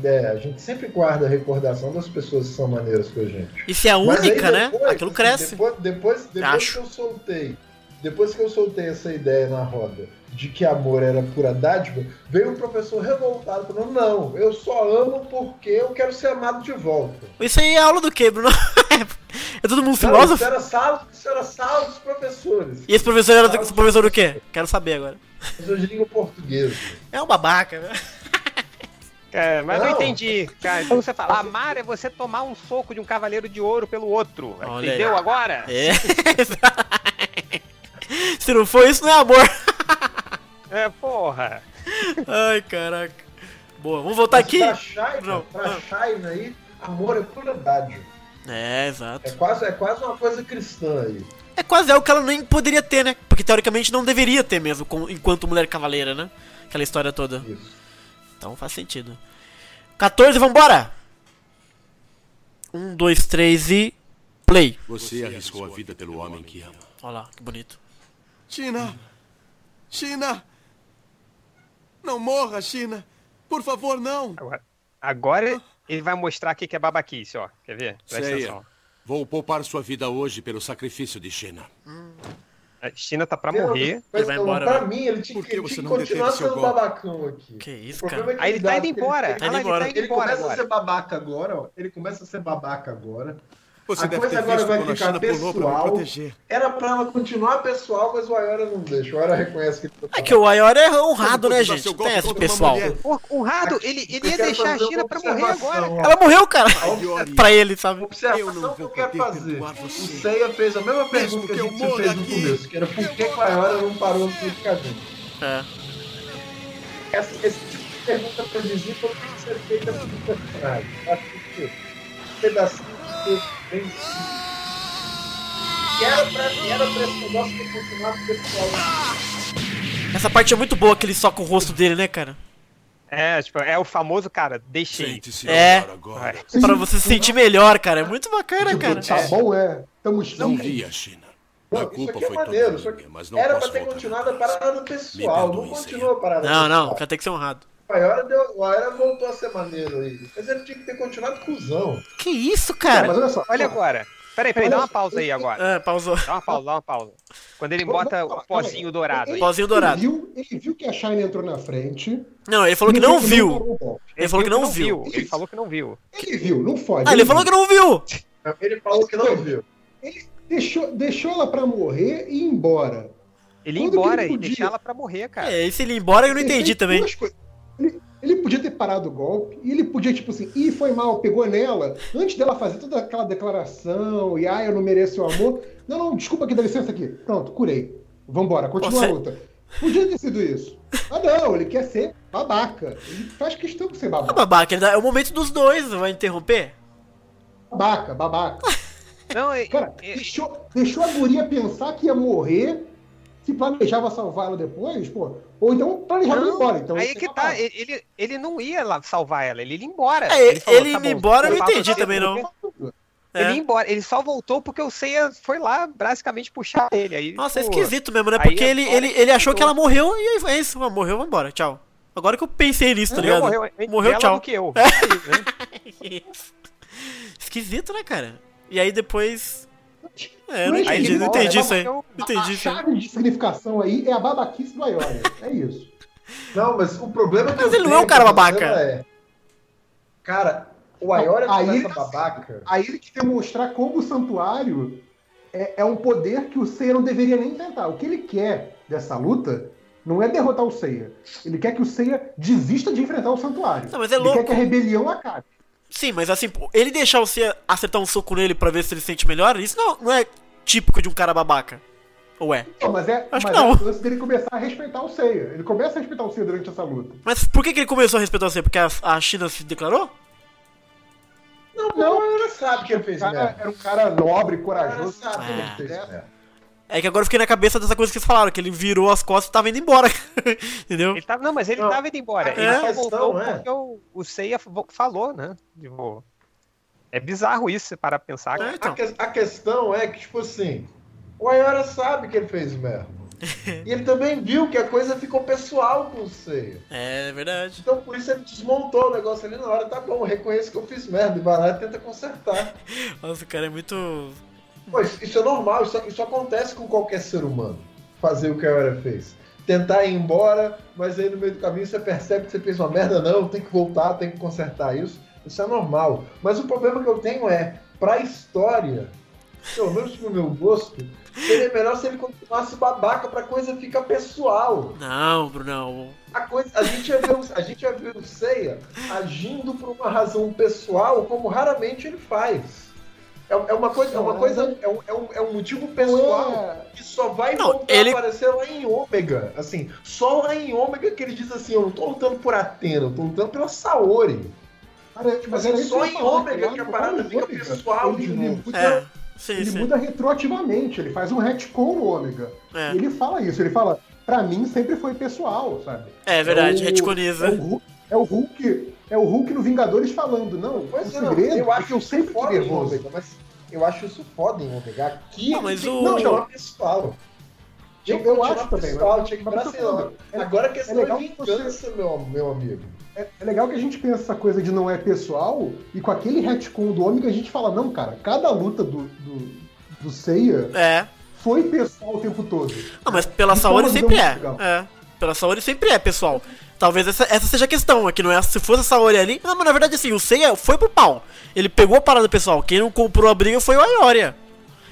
é, a gente sempre guarda a recordação das pessoas que são maneiras com a gente. E se é a única, né? depois, Aquilo assim, cresce. Depois, depois, depois Acho. que eu soltei, depois que eu soltei essa ideia na roda de que amor era pura dádiva, veio um professor revoltado falando: não, eu só amo porque eu quero ser amado de volta. Isso aí é aula do quê, Bruno? <laughs> é todo mundo Não, filósofo? isso era sala, isso era sala dos professores. E esse professor era do- dos professor do quê? Quero saber agora. professores de língua portuguesa. É um babaca, né? <laughs> É, mas não, Não. entendi. Cara, então você fala, amar é você tomar um soco de um cavaleiro de ouro pelo outro. Olha Entendeu aí. agora? É. <laughs> Se não for isso, não é amor. É, porra. Ai, caraca. Boa, vamos voltar Mas aqui. Pra Não. pra China aí, amor é pura dádiva. É, exato. É quase, é quase uma coisa cristã aí. É quase algo que ela nem poderia ter, né? Porque teoricamente não deveria ter mesmo, com- enquanto mulher cavaleira, né? Aquela história toda. Isso. Então faz sentido. 14, vambora! 1, 2, 3 e. Play. Você arriscou a vida pelo homem que ama. Olha lá, que bonito. China! China! Não morra, China! Por favor, não! Agora, agora ele vai mostrar aqui que é babaquice, ó. Quer ver? Presta atenção. vou poupar sua vida hoje pelo sacrifício de China. A China tá pra Pelo- morrer. Mas Ele vai não, embora, pra né? mim, ele tinha, Por que, ele você tinha que não continuar sendo babacão aqui. Que isso, O cara. é que Aí ele tá dá- indo embora. Ele, Tá indo ele embora. tá ele começa a agora. ser babaca agora, ó. Ele começa a ser babaca agora. Você a deve coisa ter agora visto vai a ficar pessoal. Era pra ela continuar pessoal, mas o Ayora não deixa. O Ayora reconhece que ele tá É que o Ayora é honrado, né, gente? tem pessoal. honrado, ele, ele ia deixar a China pra morrer agora. ó. Ela morreu, cara. Ayori, pra ele, sabe? Observação Eu não que eu quero fazer. O. Seiya fez a mesma pergunta que a que eu gente fez no aqui. começo, que era por que que o Ayora não parou no caminho. É. Essa, esse tipo de pergunta previsível tem que ser feita por personagem. Acho que um pedacinho de texto bem simples. Era pra, era pra esse negócio ter continuado pessoal. Essa parte é muito boa que ele soca o rosto dele, né, cara? É, tipo, é o famoso, cara, deixei. É. agora. Sim, Pra você se sentir melhor, cara. É muito bacana, cara. Tá bom, é. Tamo Não junto. vi a China. Não, A isso culpa aqui é foi maneiro, só minha, que mas não era pra ter continuado a parada pessoal, não continua a parada Não, não, cara tem que ser honrado. O Ayora, deu, o Ayora voltou a ser maneiro aí. Mas ele tinha que ter continuado cuzão. Que isso, cara? mas olha só. Olha agora. Peraí, peraí, dá uma pausa aí agora. É, pausou. Dá uma pausa, dá uma pausa. Quando ele bota o pozinho dourado aí. Pozinho dourado. Ele viu, ele viu que a Shine entrou na frente. Não, ele falou que ele não viu. Ele falou que não viu. Ele falou que não viu. Ele viu, não fode. Ah, ele falou que não viu. Ele falou que não viu. Ele deixou, deixou ela pra morrer e ir embora. Ele ia que embora ele e deixar ela pra morrer, cara. É, e se ele ir embora, eu não Ele entendi também. duas coisas. Ele, podia ter parado o golpe, e ele podia, tipo assim, ih, foi mal, pegou nela, antes dela fazer toda aquela declaração, e ah, eu não mereço o amor. Não, não, desculpa aqui, dá licença aqui. Pronto, curei. Vambora, continua Você- a luta. Podia ter sido isso. Ah, não, ele quer ser babaca. Ele faz questão de ser Ah, babaca. babaca, dá- é o momento dos dois, vai interromper? Babaca, babaca. <laughs> Não, e- Cara, e- deixou, deixou a guria pensar que ia morrer se planejava salvar ela depois, pô. Ou então planejava ir Não, embora. Então, aí você que tá, ele, ele- ele não ia lá salvar ela, ele ia embora. É, ele, falou, ele tá indo bom, embora eu não entendi você também, não. É. Ele ia embora, ele só voltou porque o Seiya foi lá basicamente puxar ele. Aí, Nossa, é pô, esquisito mesmo, né? Porque ele, agora ele, ele achou que ela morreu e aí é isso, morreu, vambora, tchau. Agora que eu pensei nisso, tá Morreu, ligado? morreu, Morreu, tchau. do que eu. <laughs> É. Né? Esquisito, né, cara? E aí depois. É, eu não Aí entendi, ele não volta, entendi ele isso aí. Não A, entendi a isso aí. chave de significação aí é a babaquice do Aioria. É isso. Não, mas o problema que Mas ele não é um cara o babaca. É, cara, o Ayora Aí começa ele- babaca. Aí ele quer mostrar como o santuário é, é um poder que o Seiya não deveria nem tentar. O que ele quer dessa luta não é derrotar o Seiya. Ele quer que o Seiya desista de enfrentar o santuário. Não, mas é ele louco. quer que a rebelião acabe. Sim, mas assim, ele deixar você acertar um soco nele pra ver se ele se sente melhor, isso não, não é típico de um cara babaca. Ou é? Não, mas é, Acho mas que é não. o lance dele começar a respeitar o Seiya. Ele começa a respeitar o Seiya durante essa luta. Mas por que, que ele começou a respeitar você? Porque a, a China se declarou? Não, não, o Ayora sabe que ele O fez cara merda. era um cara nobre, O corajoso. sabe que ele Ah. fez merda. É que agora eu fiquei na cabeça dessa coisa que vocês falaram, que ele virou as costas e tava indo embora. <laughs> Entendeu? Ele tava, não, mas ele Não. tava indo embora. É. Ele A só questão voltou é- porque o, o Seiya falou, né? Tipo, é bizarro isso para pensar. É, então. A, que- a questão é que, tipo assim, o Ayora sabe que ele fez merda. <laughs> e ele também viu que a coisa ficou pessoal com o Seiya. É verdade. Então por isso ele desmontou o negócio ali na hora. Tá bom, reconheço que eu fiz merda. E vai lá e tenta consertar. <laughs> Nossa, o cara é muito. Pô, isso, isso é normal, isso, isso acontece com qualquer ser humano. Fazer o que a Ayora fez. Tentar ir embora, mas aí no meio do caminho você percebe que você fez uma merda, não, tem que voltar, tem que consertar isso. Isso é normal. Mas o problema que eu tenho é, pra história, pelo menos pro meu gosto, seria melhor se ele continuasse babaca pra coisa ficar pessoal. Não, Brunão. A, coisa, a gente ia ver, o- a gente ia ver o Seiya agindo por uma razão pessoal, como raramente ele faz. É, é uma coisa, é uma coisa, é um, é um, é um motivo pessoal é- que só vai Não, voltar ele- a aparecer lá em Ômega. Assim, só lá em Ômega que ele diz assim: eu não tô lutando por Atena, eu tô lutando pela Saori. Cara, Tipo mas era isso só que eu em Ômega lá que a no parada Ômega, fica pessoal de ele, novo. muda, É, sim, ele sim. muda retroativamente, ele faz um retcon no Ômega. É. E ele fala isso, ele fala, pra mim sempre foi pessoal, sabe? É verdade, É o- retconiza. É o, Hulk, é o Hulk, é o Hulk no Vingadores falando, não, Pois o é, não, segredo eu é acho que eu isso sempre fui foda em nervoso. Ômega, mas eu acho isso foda em Ômega. Aqui Não, mas tem o- que continuar pessoal. Tinha que Eu- eu acho também, pessoal, mas- tinha que mas eu é- Agora a questão é é, legal que você- vingança, meu, meu amigo. É, é legal que a gente pensa essa coisa de não é pessoal, e com aquele retcon do Ômega a gente fala, não, cara, cada luta do, do, do Seiya É. foi pessoal o tempo todo. Não, mas pela Saori é sempre é. É. Pela Saori sempre é, pessoal. Talvez essa, essa seja a questão, é que não é se fosse a Saori ali. Não, mas na verdade assim, o Seiya foi pro pau. Ele pegou a parada pessoal. Quem não comprou a briga foi o Ayoria.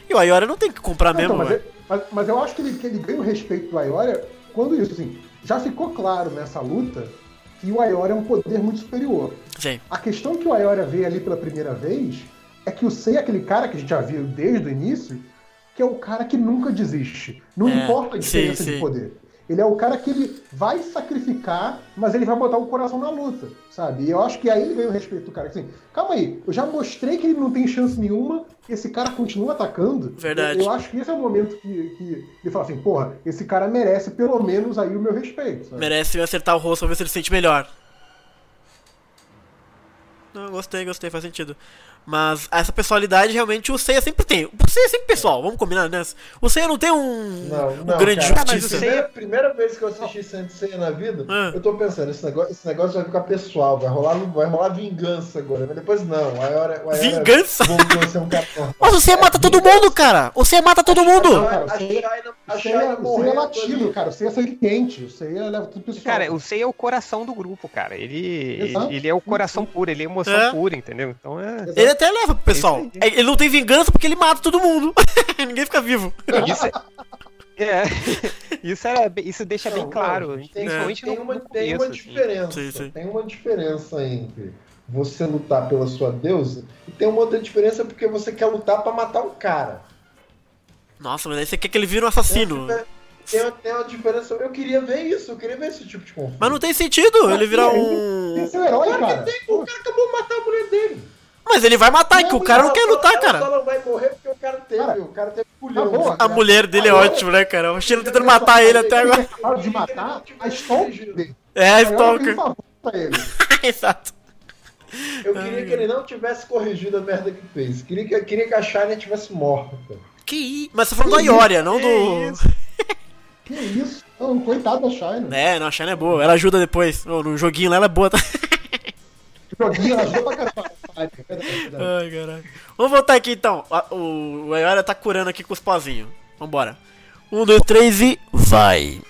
E o Ayoria não tem que comprar Não, mesmo, então, mas, eu, mas, mas eu acho que ele, que ele ganha o respeito do Aioria quando isso, assim, já ficou claro nessa luta que o Aioria é um poder muito superior. Sim. A questão que o Aioria vê ali pela primeira vez é que o Sei é aquele cara que a gente já viu desde o início, que é o cara que nunca desiste. Não É, importa a sim, diferença sim. de poder. Ele é o cara que ele vai sacrificar, mas ele vai botar o coração na luta, sabe? E eu acho que aí ele ganha o respeito do cara. Assim, calma aí, eu já mostrei que ele não tem chance nenhuma, esse cara continua atacando. Verdade. Eu, eu acho que esse é o momento que, que ele fala assim, porra, esse cara merece pelo menos aí o meu respeito. sabe? Merece acertar o rosto pra ver se ele se sente melhor. Não, gostei, gostei, faz sentido. Mas essa personalidade realmente o Seiya sempre tem. O Seiya é sempre pessoal, vamos combinar, né? O Seiya não tem um, Não, um não, grande cara. mas o justiça. Seiya- Primeira, primeira vez que eu assisti Sensei na vida, Ah. eu tô pensando, esse negócio, esse negócio vai ficar pessoal, vai rolar, vai rolar vingança agora. Mas depois não, Ayora, o Ayora Vingança? a ser um cara. Mas o Seiya mata todo mundo, cara! O Seiya mata todo Não, mundo! cara, A o Seiya- a Seiya, Seiya é latido, cara. O Seiya é sangue quente. O Seiya leva tudo pessoal. Cara, o Sei é o coração do grupo, cara. Ele, Exato. ele é o coração puro, ele é emoção É. pura, entendeu? Então é. Ele até leva pro pessoal. É. Ele não tem vingança porque ele mata todo mundo. <laughs> Ninguém fica vivo. Isso é. é. Isso, era, bem- isso deixa bem Não, claro, não, tem, principalmente tem no, uma, tem uma assim. diferença. Sim, sim. Tem uma diferença entre você lutar pela sua deusa e tem uma outra diferença porque você quer lutar pra matar o cara. Nossa, mas aí você quer que ele vire um assassino. Tem uma tem, uma- diferença. Eu queria ver isso, eu queria ver esse tipo de conflito. Mas não tem sentido ele virar um. Tem ser o herói, Claro cara. que tem, o cara acabou de matar a mulher dele. Mas ele vai matar, que o cara não quer Ela lutar, cara. Ela só não vai morrer porque o cara teve, Cara, o cara teve culhão. acabou. A mulher dele é ótima, né, cara? O Sheila tentando matar ele até agora. De matar a Stalker dele. É, a Stalker. ele. <laughs> Exato. Eu queria que ele não tivesse corrigido a merda que fez. Queria que, queria que a Shine tivesse morta. cara. Que i... Mas você tá falando da Ioria, não do. Que isso? <laughs> Não, coitado da Shine. É, não, a Shine é boa. Ela ajuda depois. Ô, No joguinho lá ela é boa. Tá? Joguinho, ela ajuda pra caramba. Ai, verdade, verdade. Ai, caralho. Vamos voltar aqui então. O, o tá curando aqui com os pozinhos. Vambora. Um, dois, três e. Vai.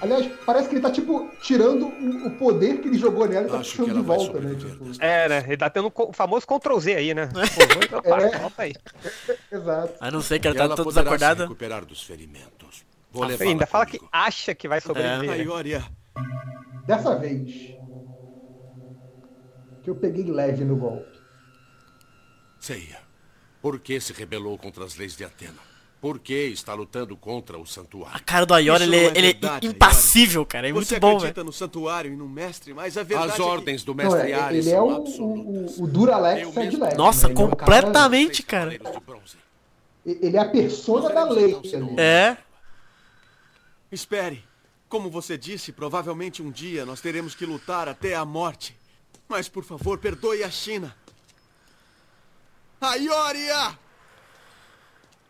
Aliás, parece que ele tá, tipo, tirando o, o poder que ele jogou nela e tá Acho que puxando de volta, né? sobreviver Tipo, desta É, né? Ele tá tendo o famoso Ctrl Z aí, né? Pô, opa, <laughs> É. volta aí. <laughs> exato. A não ser que E ela tá ela toda desacordada. recuperar dos ferimentos. Vou Ah, levá-la ainda fala que comigo. acha que vai sobreviver. A né? Ioria. Dessa vez. Que eu peguei leve no golpe. Seiya, por que se rebelou contra as leis de Atena? Por que está lutando contra o A santuário? cara do Isso ele, não é- é ele é verdade, impassível, cara. É Você muito bom, velho. acredita no santuário e no mestre, mas a verdade As é que- ordens do Não, mestre é, Ares ele é são o, absolutas. o, o Duralex Eu Sad mesmo- Lex. Nossa, né? É completamente, cara. Ele é a persona da lei ali. É. Espere. Como você disse, provavelmente um dia nós teremos que lutar até a morte. Mas, por favor, perdoe a China. A Ioria!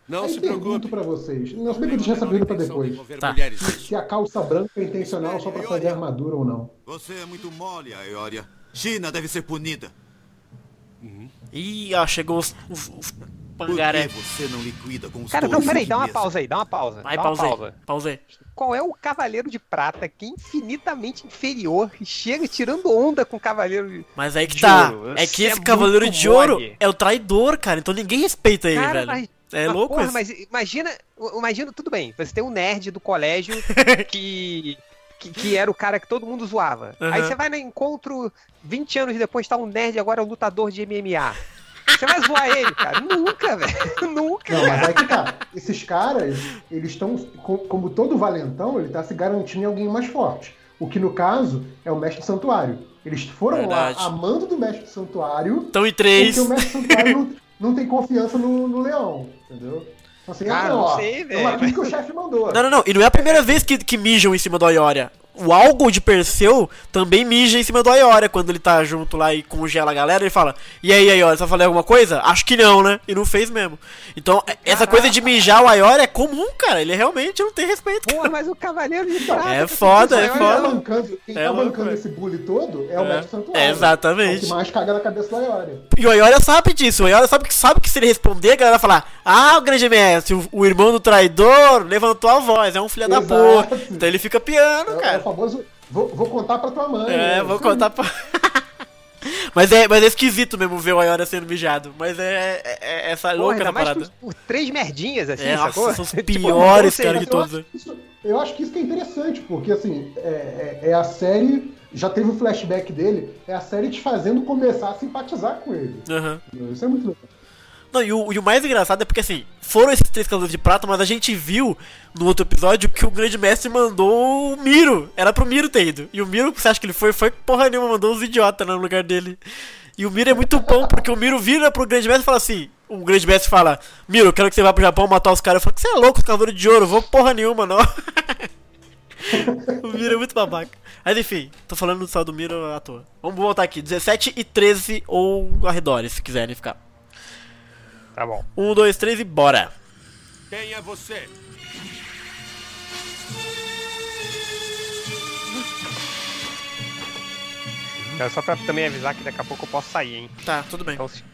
Não Aí se pergunto preocupe. pra vocês. Não, se bem que eu deixei essa pergunta depois. Tá. Se a calça branca é intencional só pra fazer armadura ou não. Você é muito mole, Aioria. China deve ser punida. Ih, ó, chegou os, os, os Por pangaré. que você não liquida com os Cara, não, peraí, dá uma mesa? pausa aí, dá uma pausa. Vai, dá uma pausei. pausa. Pausei. Qual é o Cavaleiro de Prata que é infinitamente inferior e chega tirando onda com o Cavaleiro de... Mas aí que De tá. ouro. É que esse é Cavaleiro de Ouro mole. é o traidor, cara. Então ninguém respeita ele, Cara, velho. mas- É mas, louco porra, isso. mas imagina, imagina, tudo bem, você tem um nerd do colégio <laughs> que, que, que era o cara que todo mundo zoava. Aí Aham. você vai no encontro, 20 anos depois, tá um nerd agora é um lutador de MMA. Você vai zoar ele, cara? Nunca, velho. <laughs> Nunca, Não, mas aí que tá. Esses caras, eles estão, co- como todo valentão, ele tá se garantindo em alguém mais forte. O que no caso é o mestre do santuário. Eles foram Verdade. lá amando do mestre do santuário, Então em três. porque o mestre do santuário não, <laughs> não tem confiança no, no leão, entendeu? Então, assim, Cara, ah, não, não sei, aqui velho. que o chefe mandou. Não, não, não. E não é a primeira vez que, que mijam em cima do Ioria. O Algo de Perseu também mija em cima do Ioria quando ele tá junto lá e congela a galera. Ele fala: E aí, Ioria, você falar alguma coisa? Acho que não, né? E não fez mesmo. Então, essa coisa de mijar o Ioria é comum, cara. Ele realmente não tem respeito. Porra, mas o Cavaleiro de Prata... É foda, é tá foda. quem É tá bancando velho. esse bully todo é o É, mestre do santuário. é, exatamente. É o que mais caga na cabeça do Aioria. E o Ioria sabe disso. O Ioria sabe que, sabe que se ele responder, a galera vai falar: Ah, o grande mestre, o, o irmão do traidor levantou a voz. É um filho da Exato. puta. Então ele fica piano, É, é o cara. Famoso. Vou, vou contar pra tua mãe. É, né? vou contar pra. <laughs> mas, é, mas é esquisito mesmo ver o Ioria sendo mijado. Mas é, é- é essa Porra, louca mais parada. por, por três merdinhas, assim, É, sacou? nossa, são os <laughs> Tipo, piores, sei, cara, de eu todos. acho, isso, eu acho que isso que é interessante, porque assim, é, é- é a série. Já teve o flashback dele, é a série te fazendo começar a simpatizar com ele. Aham. Isso é muito legal. Não, e o, e o mais engraçado é porque assim, foram esses três cavaleiros de prata, mas a gente viu no outro episódio que o grande mestre mandou o Miro. Era pro Miro ter ido. E o Miro, você acha que ele foi? Foi porra nenhuma, mandou os idiotas no lugar dele. E o Miro é muito bom, porque o Miro vira pro grande mestre e fala assim: o grande mestre fala, Miro, eu quero que você vá pro Japão matar os caras. Eu falo, você é louco, cavaleiro de ouro, vou porra nenhuma, não. <laughs> o Miro é muito babaca. Mas enfim, tô falando só do Miro à toa. Vamos voltar aqui, 17 e 13 ou arredores, se quiserem ficar. Tá bom. Um, dois, três e bora. Quem é você? É só pra também avisar que daqui a pouco eu posso sair, hein? Tá, tudo bem. Então, se-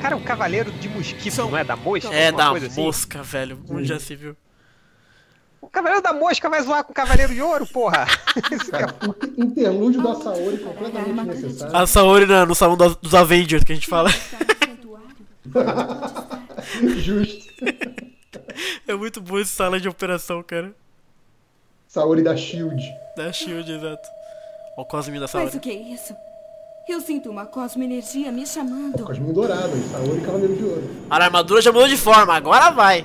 Cara, o Cavaleiro de Mosquito, não é? Da mosca? É da coisa assim? mosca, velho. Onde já se viu? O Cavaleiro da Mosca vai zoar com o Cavaleiro de Ouro, porra! É Cara, interlúdio da Saori completamente necessário. A Saori na- no salão dos, Avengers que a gente fala. Justo. É muito bom esse sala de operação, cara. Saori da Shield. Da Shield, exato. Ó o Cosminho da Mas Saori. o que é isso? Eu sinto uma cosmoenergia me chamando. Cosminho dourado, Saori Cavaleiro de Ouro. A armadura já mudou de forma, agora vai.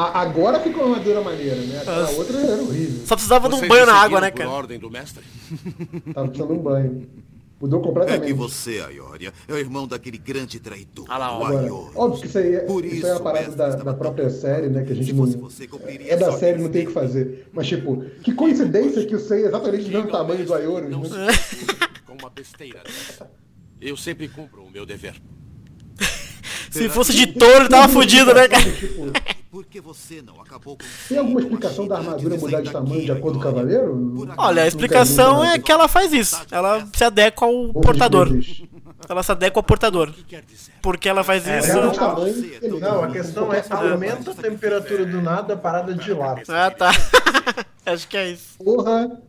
A- agora ficou uma armadura maneira, né? Aquela Nossa. outra era horrível. Só precisava de um banho na água, né, por cara? ordem do mestre? <laughs> Tava precisando de um banho. Mudou É completamente. que você, Aioria, é o irmão daquele grande traidor, o Agora, Aior. óbvio que isso aí, é- Por isso aí é uma isso, parada mestre, da, estava da própria série, né? Que a gente Se não. você, É da série, não tem o que fazer. Mas, tipo, que coincidência que o Sei é exatamente do mesmo tamanho do Aioros, Não né? se <laughs> com uma besteira dessa. Eu sempre cumpro o meu dever. Se fosse de touro, ele tava fudido, né, <laughs> cara? Tipo, Por que você não acabou com tem alguma explicação da armadura mudar de tamanho de acordo com o cavaleiro? Olha, a explicação é que ela faz isso. Ela se adequa ao portador. Ela se adequa ao portador. Porque ela faz isso. Ela de tamanho, ele- Não, a questão é aumenta a temperatura do nada, a parada dilata. Ah, tá. <laughs> Acho que é isso. Porra!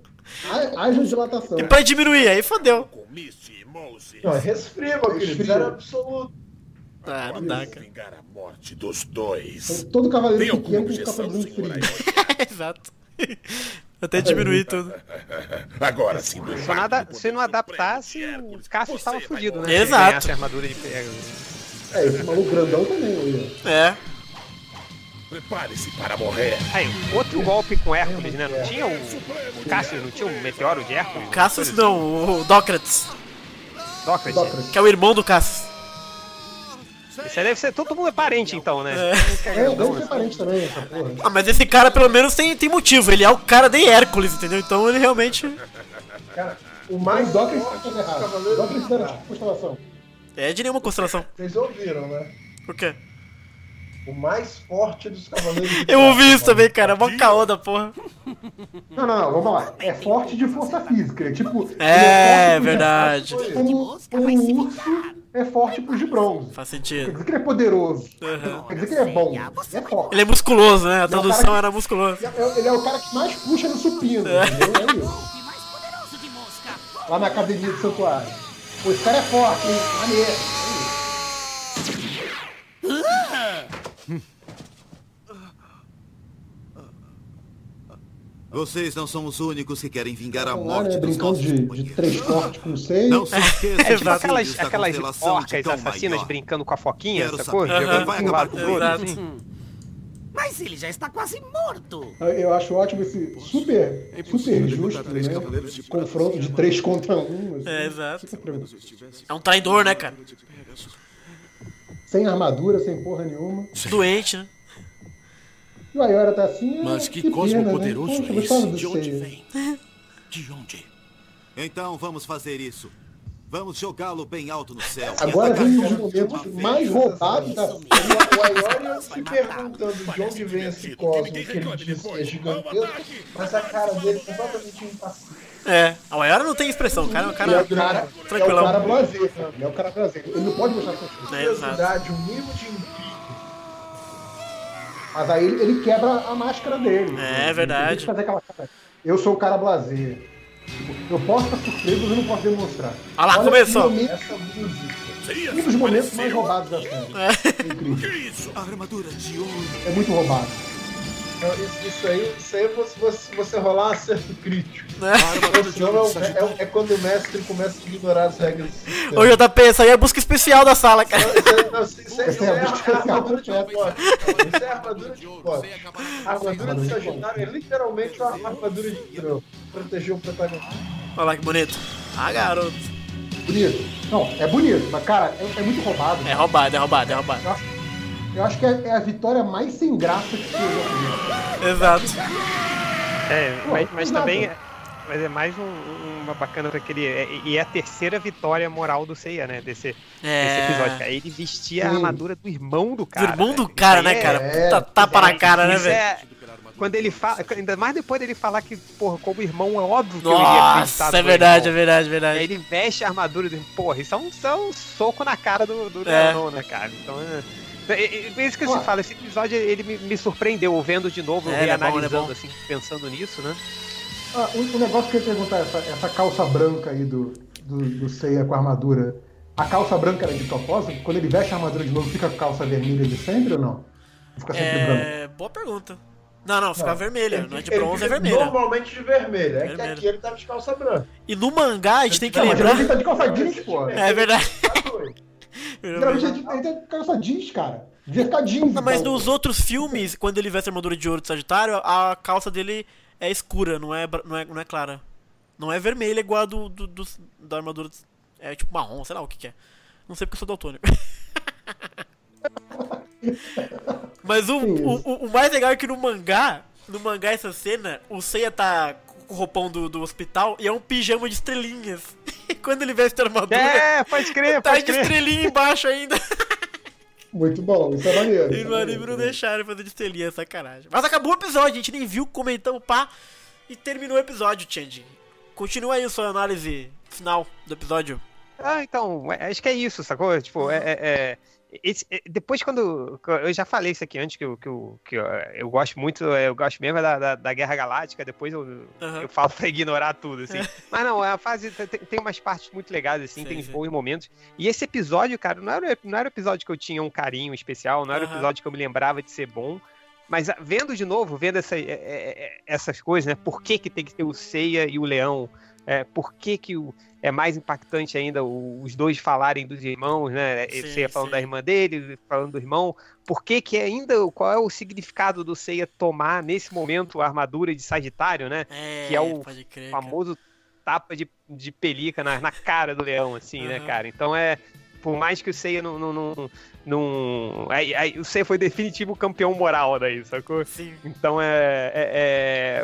ha- Haja dilatação. E pra diminuir, aí fodeu. Não, é resfria, meu querido. Resfria. Zero absoluto. Ah, não dá, cara. Vingar a morte dos dois. Então, Todo cavaleiro Tem que ficar objeção, fazendo frio. Exato. Até diminuir tudo. <laughs> Agora sim, do Só nada, se não adaptasse, o Cássio estava fudido, né? Se Exato. a armadura de Pegasus. É, esse maluco grandão também. É. Prepare-se para morrer. Aí, outro golpe com Hércules, né? Não tinha o, Cássio, não tinha o meteoro de Hércules? Cassius não, o Dócrates. Sócrates. Que é o irmão do Cassius. Isso aí deve ser, todo mundo é parente então, né? É, eu devo ser parente também, essa porra. Ah, mas esse cara pelo menos tem, tem motivo. Ele é o cara de Hércules, entendeu? Então ele realmente. Cara, o mais o dos errado. de era tipo constelação. É de nenhuma constelação. Vocês ouviram, né? Por quê? O mais forte dos cavaleiros Eu prata, ouvi isso também, cara. Mó caô da porra. Não, não, não, vamos lá. É forte de força física. É tipo. É, pro verdade. Como, um urso é forte pro de bronze. Faz Quer sentido. dizer que ele é poderoso. Uhum. Quer dizer que ele é bom. Ele é forte. Ele é musculoso, né? A é tradução cara- era musculoso. Ele é- Ele é o cara que mais puxa no supino. Entendeu? É. Lá na academia do santuário. Pô, esse cara é forte, hein? Maneiro. É Vocês não são os únicos que querem vingar a morte né? dos nossos de, de três cortes com seis. Não se esqueça É <laughs> de aquelas, aquelas de orcas assassinas Maior. brincando com a foquinha, Quero sacou? saber. Jogando Vai de um acabar lado com pro ele. outro. Exato. Mas ele já está quase morto. Eu acho ótimo esse super, super justo, né? Confronto de três contra um. assim. É, exato. É um traidor, né, cara? Sem armadura, sem porra nenhuma. Doente, né? E o Ayora tá assim. é, Mas que pena, cosmo né? poderoso Poxa, é esse? De onde vem? De onde? Então vamos fazer isso. Vamos jogá-lo bem alto no céu. Agora vem uma momentos mais roubados da O o Aiori se perguntando de onde vem esse cosmo que ele diz que é gigantesco, mas a cara dele é completamente impassível. É. A Wayara não tem expressão, o cara é um Ele é cara o cara, é o tranquilão. cara blazer, né? É o cara blazer. Ele não pode mostrar coisas. É. Curiosidade, um nível de. Mas aí ele, ele quebra a máscara dele. É, Ele verdade. fazer aquela cara. Eu sou o cara blazer. Tipo, Eu posso estar surpreso, mas eu não posso demonstrar. Ah lá, Olha começou. momento- Essa música. Um dos momentos mais roubados da série. É. É incrível. A armadura de ouro. É muito roubado. Então, Isso, isso aí, isso aí é você, você, você rolar um acerto crítico. Né? É, é- é quando o mestre começa a ignorar as regras. Ô, JP, isso aí é a busca especial da sala, cara. Isso é- não, isso- isso é- isso é é armadura de pote. Isso é a armadura de pote. A armadura de Sagitário é literalmente uma armadura de hidro. Proteger o protagonista. Olha lá que bonito. Ah, garoto. Bonito. Não, é bonito, mas cara, é, é muito roubado. É roubado, é roubado, é roubado. Eu acho, que é, é a vitória mais sem graça que viu. Exato. É, mas, mas nada. também é, mas é mais um- uma bacana pra aquele. é- e é a terceira vitória moral do Seiya, né? Desse, É. desse episódio. Cara. Ele vestia a Sim. armadura do irmão do Do cara. irmão do cara, aí né, é- cara? é, Puta tapa na cara, né, velho? é- Quando ele fala. Ainda mais depois dele falar que, porra, como irmão é óbvio que eu iria acreditar Nossa, é verdade, é verdade, é Aí verdade. ele veste a armadura do porra, isso é um, isso é um soco na cara do, do É. Leonão, né, cara? Então é. É, é, é isso que Ué. te falo, esse episódio ele me, me surpreendeu, vendo de novo, É, ele é bom, é reanalisando, bom. assim, pensando nisso, né? Ah, o, o negócio que eu ia perguntar, essa, essa calça branca aí do, do, do Seiya com a armadura. A calça branca era de propósito? Quando ele veste a armadura de novo, fica com a calça vermelha de sempre ou não? Fica sempre branca. É. Boa pergunta. Não, não, fica Não. vermelha. Ele Não é de bronze, é vermelha. Normalmente de vermelho. É que Vermelho. aqui ele tava de calça branca. E no mangá a gente tem que Não, mas lembrar. geralmente ele tá de calça jeans, pô. É verdade. Geralmente ele de calça jeans, cara. Devia ficar jeans. Ah, mas então. nos outros filmes, quando ele veste a armadura de ouro de Sagitário, a calça dele é escura, não é, não é, não é clara. Não é vermelha igual a do, do, do- da armadura. de- É tipo marrom, sei lá o que, que é. Não sei porque eu sou daltônico. <laughs> Mas o, o, o- mais legal é que no mangá, no mangá essa cena, o Seiya tá o roupão do, do hospital e é um pijama de estrelinhas. <laughs> E quando ele veste a armadura, É, pode crer, tá pode de crer. estrelinha embaixo ainda. <laughs> Muito bom, isso é maneiro. E é no anime não deixaram fazer de estrelinha, sacanagem. Mas acabou o episódio, a gente nem viu, comentamos, pá. E terminou o episódio, Change. Continua aí a sua análise final do episódio. Ah, então, é- acho que é isso, sacou? Tipo, é. é- é- esse- é- depois, quando. Eu já falei isso aqui antes, que eu, que eu, que eu, eu gosto muito, é, eu gosto mesmo é da, da, da Guerra Galáctica, depois eu, Aham. eu falo pra ignorar tudo, assim. <laughs> Mas não, a fase tem, tem umas partes muito legais, assim, tem bons momentos. E esse episódio, cara, não era, não era episódio que eu tinha um carinho especial, não era o Aham. episódio que eu me lembrava de ser bom. Mas vendo de novo, vendo essa, essas coisas, né? Por que, que tem que ter o Ceia e o Leão? É, por que, que o, é mais impactante ainda os dois falarem dos irmãos, né? Sim, Ceia falando sim. da irmã dele, falando do irmão. Por que, que ainda. Qual é o significado do Ceia tomar nesse momento a armadura de Sagitário, né? É, que é o crer, cara. famoso tapa de, de pelica na, na cara do leão, assim, né, Aham. cara? Então é. Por mais que o Seiya não. não, não, não- aí, aí o Seiya foi definitivo campeão moral daí, sacou? Sim. Então é, é-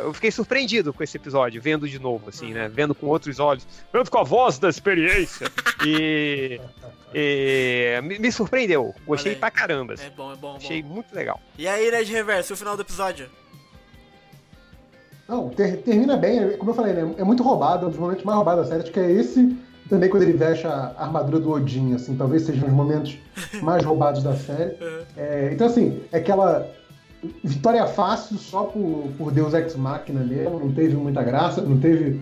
é- Eu fiquei surpreendido com esse episódio, vendo de novo, assim, né? Vendo com outros olhos, vendo com a voz da experiência. E. e me, me surpreendeu. Gostei pra caramba. assim. É bom, é bom, é bom. Achei muito legal. E aí, Nerd Reverso, o final do episódio? Não, ter- termina bem, como eu falei, né? É muito roubado, é um dos momentos mais roubados da série. Acho que é esse também quando ele veste a armadura do Odin, assim, talvez sejam os momentos <laughs> mais roubados da série. É, então, assim, é aquela vitória fácil só por, por Deus Ex Machina mesmo, não teve muita graça, não teve.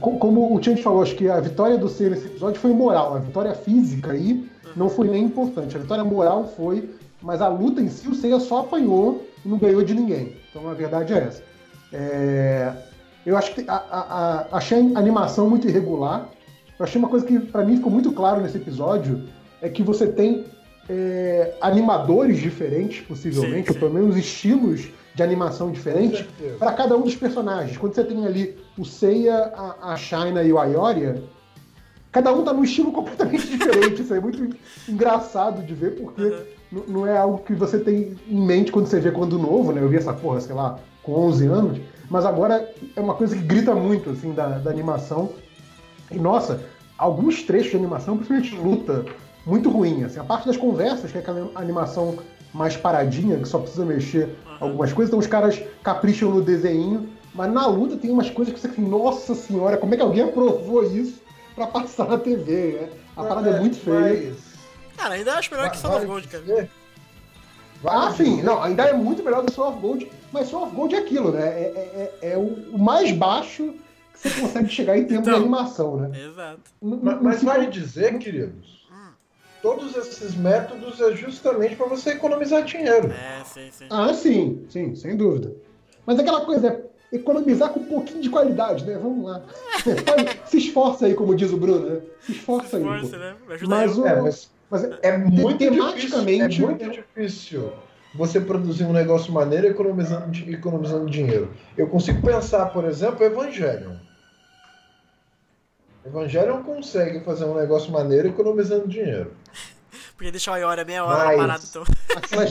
Como o Change falou, acho que a vitória do Seiya nesse episódio foi moral, a vitória física aí não foi nem importante. A vitória moral foi, mas a luta em si, o Seiya só apanhou e não ganhou de ninguém. Então a verdade é essa. É, eu acho que a, a- a- achei a animação muito irregular. Eu achei uma coisa que para mim ficou muito claro nesse episódio é que você tem é, animadores diferentes, possivelmente, ou pelo menos estilos de animação diferentes para cada um dos personagens. Quando você tem ali o Seiya, a, a e o Ayoria, cada um tá num estilo <laughs> completamente diferente. Isso é muito engraçado de ver, porque n- não é algo que você tem em mente quando você vê quando novo, né? Eu vi essa porra, sei lá, com 11 anos, mas agora é uma coisa que grita muito, assim, da, da animação. E, nossa, alguns trechos de animação, principalmente luta, muito ruim. Assim, a parte das conversas, que é aquela animação mais paradinha, que só precisa mexer algumas coisas, então os caras capricham no desenho, mas na luta tem umas coisas que você fica, nossa senhora, como é que alguém aprovou isso pra passar na TV, né? A parada é muito feia. Cara, ainda acho melhor que Son of Gold, cara. Ah, sim, não, ainda é muito melhor do Soul of Gold, mas Soul of Gold é aquilo, né? É, é- é- é o mais baixo que você consegue chegar em termos de animação, né? Exato. Mas, mas vale dizer, queridos, todos esses métodos é justamente para você economizar dinheiro. É, sim, sim. Ah, sim, sim, sem dúvida. Mas aquela coisa é economizar com um pouquinho de qualidade, né? Vamos lá. <laughs> Se esforça aí, como diz o Bruno, né? Se esforça aí. pô. Esforça, né? Me ajuda Mas, o, É, mas mas é muito tematicamente. difícil, é muito difícil você produzir um negócio maneiro economizando, economizando dinheiro. Eu consigo pensar, por exemplo, Evangelion. Evangelion consegue fazer um negócio maneiro economizando dinheiro. <laughs> Porque deixar o Iora meia hora Mas- parado, então.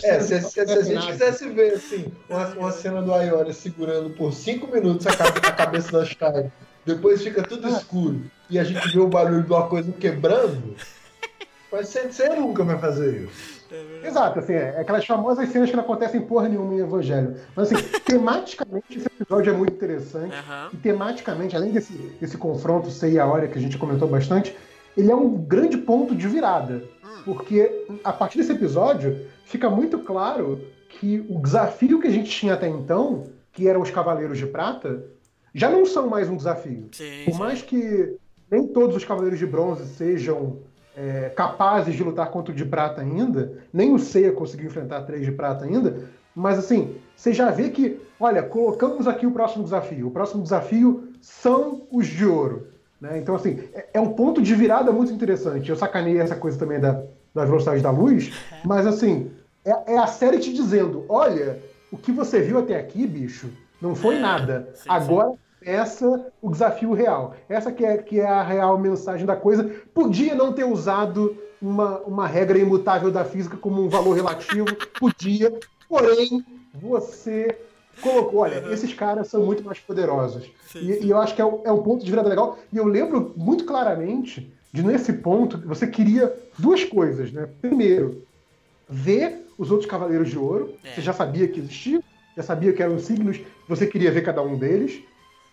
É, se, se- se a gente quisesse ver assim, uma, uma cena do Ayori segurando por 5 minutos a, ca- a cabeça da Shine, depois fica tudo escuro e a gente vê o barulho de uma coisa quebrando, <laughs> mas Sensei nunca vai fazer isso. Exato, assim, é aquelas famosas cenas que não acontecem porra nenhuma em Evangelho. Mas assim, <laughs> tematicamente esse episódio é muito interessante. E tematicamente, além desse, desse confronto Sei a hora que a gente comentou bastante, ele é um grande ponto de virada. Porque a partir desse episódio fica muito claro que o desafio que a gente tinha até então, que eram os Cavaleiros de Prata, já não são mais um desafio. Por mais que nem todos os Cavaleiros de Bronze sejam é, capazes de lutar contra o de prata ainda, nem o Seiya conseguiu enfrentar três de prata ainda, mas assim, você já vê que, olha, colocamos aqui o próximo desafio. O próximo desafio são os de ouro. Né? Então, assim, é, é um ponto de virada muito interessante. Eu sacanei essa coisa também da, da velocidade da luz, mas assim, é, é a série te dizendo: olha, o que você viu até aqui, bicho, não foi nada. Agora essa o desafio real. Essa que é, que é a real mensagem da coisa. Podia não ter usado uma, uma regra imutável da física como um valor relativo, <laughs> podia, porém, você colocou, olha, esses caras são muito mais poderosos. E, e eu acho que é, um- é um ponto de virada legal. E eu lembro muito claramente de nesse ponto você queria duas coisas, né? Primeiro, ver os outros Cavaleiros de Ouro. Você já sabia que existiam, já sabia que eram signos, você queria ver cada um deles.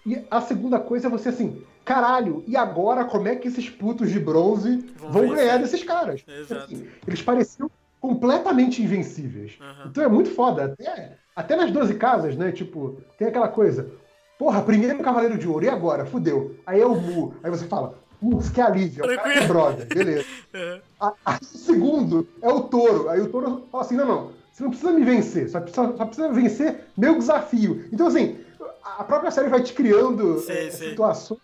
E a segunda coisa é você assim, caralho, e agora como é que esses putos de bronze vão, ganhar desses caras? Assim, eles pareciam completamente invencíveis. Então é muito foda. Até, até nas 12 casas, né? Tipo, tem aquela coisa. Porra, primeiro Cavaleiro de Ouro, e agora? Fudeu. Aí é o Mu. Aí você fala, putz, que alívio. É o cara que é brother, beleza. <laughs> A- o segundo é o touro. Aí o touro fala assim: não, não, você não precisa me vencer, só precisa, só precisa vencer meu desafio. Então, assim, a própria série vai te criando eh, situações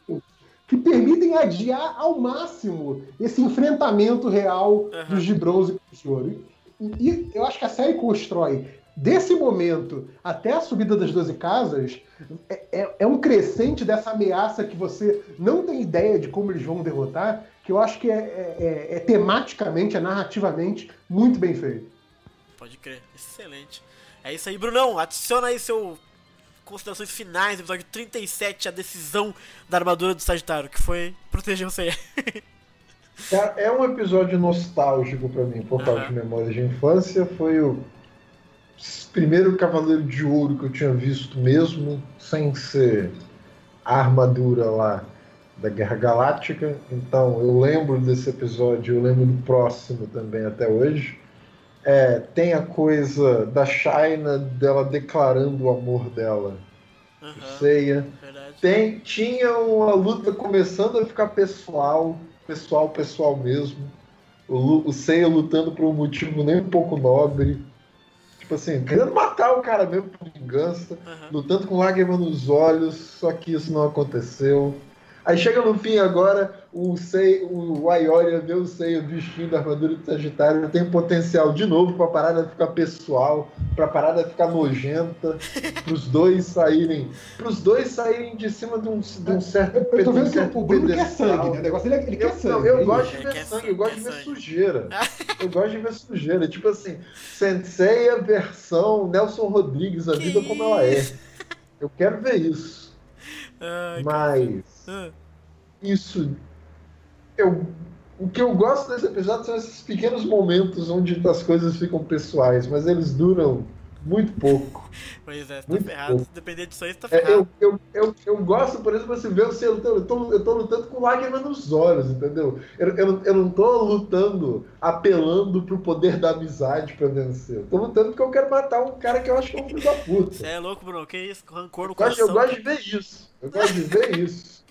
que permitem adiar ao máximo esse enfrentamento real dos de bronze com os de ouro. E, e eu acho que a série constrói desse momento até a subida das 12 casas é, é- é um crescente dessa ameaça que você não tem ideia de como eles vão derrotar, que eu acho que é, é- é- é tematicamente, é narrativamente muito bem feito. Pode crer, excelente. É isso aí, Brunão. Adiciona aí seu considerações finais do episódio 37, a decisão da armadura do Sagitário, que foi proteger você. Cara, <laughs> é um episódio nostálgico pra mim, por causa de memórias de infância. Foi o primeiro Cavaleiro de Ouro que eu tinha visto mesmo, sem ser a armadura lá da Guerra Galáctica. Então eu lembro desse episódio, eu lembro do próximo também até hoje. É, tem a coisa da China dela declarando o amor dela. pro Seiya. Tem, tinha uma luta começando a ficar pessoal, pessoal, pessoal mesmo. O, o Seiya lutando por um motivo nem um pouco nobre. Tipo assim, querendo matar o cara mesmo por vingança, lutando com lágrimas nos olhos, só que isso não aconteceu. Aí chega no fim agora, o Sei, o Aioria vê o Seiya vestindo a armadura do Sagitário, tem potencial de novo pra parada ficar pessoal, pra parada ficar nojenta, <laughs> pros dois saírem, pros dois saírem de cima de um, de um certo Eu tô vendo que o Bruno quer pedestal. sangue, né? O negócio dele é ele quer Eu, sangue. não, eu é gosto isso. de ver sangue, eu gosto de ver sujeira. <laughs> Eu gosto de ver sujeira. Tipo assim, Senseiya versão Nelson Rodrigues, a vida como ela é. Eu quero ver isso. Mas Ah, isso. Eu, o que eu gosto desse episódio são esses pequenos momentos onde as coisas ficam pessoais, mas eles duram muito pouco. <laughs> Pois é, você tá Muito ferrado. pouco. Se depender disso aí, você tá É, ferrado. eu, eu, eu, eu gosto, por exemplo, assim, ver você lutando. Eu tô, eu tô lutando com lágrima nos olhos, entendeu? Eu, eu, eu não tô lutando apelando pro poder da amizade pra vencer. Eu tô lutando porque eu quero matar um cara que eu acho que é um filho da puta. Você é louco, Bruno? Que isso? Rancor no Eu gosto, eu coração. gosto de ver isso. Eu gosto de ver <laughs> isso.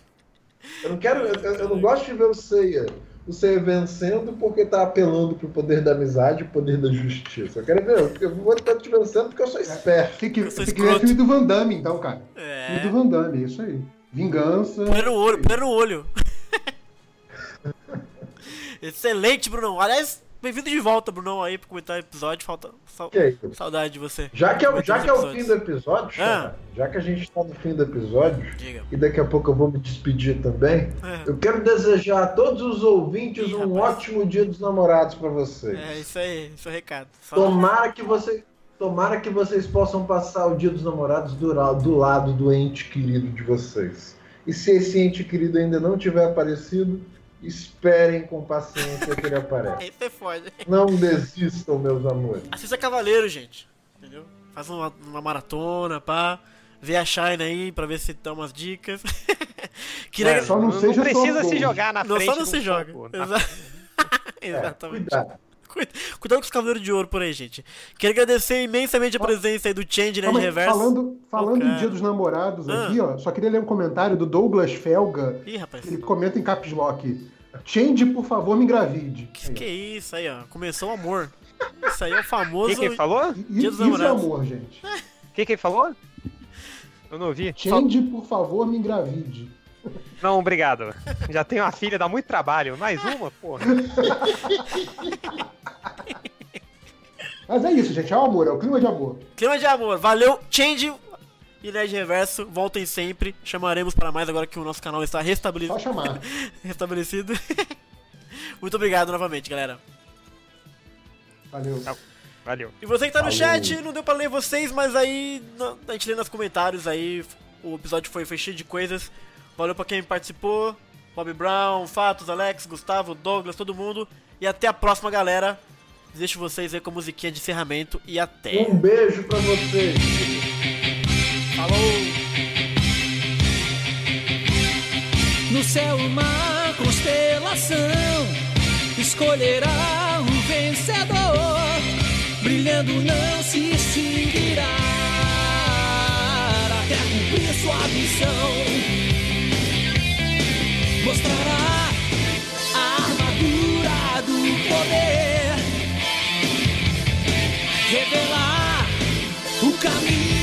Eu não quero. Eu, eu- eu não gosto de ver o Seiya. O Seiya vencendo porque tá apelando pro poder da amizade e poder da justiça. Eu quero ver. Eu vou estar te vencendo porque eu sou esperto. Tem que, tem que ver filme do Van Damme, então, cara. É. Filme do Van Damme, isso aí. Vingança. Põe no olho, põe no olho. <laughs> Excelente, Brunão. Aliás, bem-vindo de volta, Brunão, aí pra comentar o episódio. Falta sal- isso? saudade de você. Já que é, já que é o fim do episódio, Ah. Xará, já que a gente está no fim do episódio, Diga. e daqui a pouco eu vou me despedir também, É. eu quero desejar a todos os ouvintes um ótimo dia dos namorados para vocês. É, isso aí, esse é o recado. Tomara que você. Tomara que vocês possam passar o dia dos namorados do, do lado do ente querido de vocês. E se esse ente querido ainda não tiver aparecido, esperem com paciência que ele aparece. Aí você fode. Não desistam, meus amores. Assista Cavaleiro, gente. Entendeu? Faz uma, uma maratona, pá. Vê a Shine aí pra ver se dá umas dicas. <laughs> Queria... É, Só não não seja precisa só se jogar na não, frente Só não do se joga. fogo. Exa- <laughs> Exatamente. cuidado. Cuida- Cuidado com os Cavaleiros de Ouro por aí, gente. Quero agradecer imensamente a presença aí do Change né, reverso. falando falando cara. em Dia dos Namorados Ah. aqui, ó, só queria ler um comentário do Douglas Felga. Ih, rapaz. Ele comenta em caps lock. Change, por favor, me engravide. Que, que isso aí, ó. Começou o amor. Isso aí é o <laughs> famoso. Quem que falou? Dia dos Isso é amor, gente. <laughs> que, que ele falou? Eu não ouvi. Só- Change, por favor, me engravide. Não, obrigado. Já tenho uma filha, dá muito trabalho. Mais uma, porra. Mas é isso, gente. É o amor, é o clima de amor. Clima de amor, valeu, Change e Nerd Reverso, voltem sempre. Chamaremos para mais agora que o nosso canal está restabelecido. Só chamar. <laughs> restabelecido. <laughs> Muito obrigado novamente, galera. Valeu. Valeu. E você que tá no chat, não deu pra ler vocês, mas aí a gente lê nos comentários aí. O episódio foi, foi cheio de coisas. Valeu pra quem participou. Bob Brown, Fatos, Alex, Gustavo, Douglas, todo mundo. E até a próxima, galera. Deixo vocês aí com a musiquinha de encerramento e até. Um beijo pra vocês. No céu uma constelação escolherá um vencedor, brilhando não se extinguirá. Até cumprir sua missão. Mostrará a armadura do poder, revelar o caminho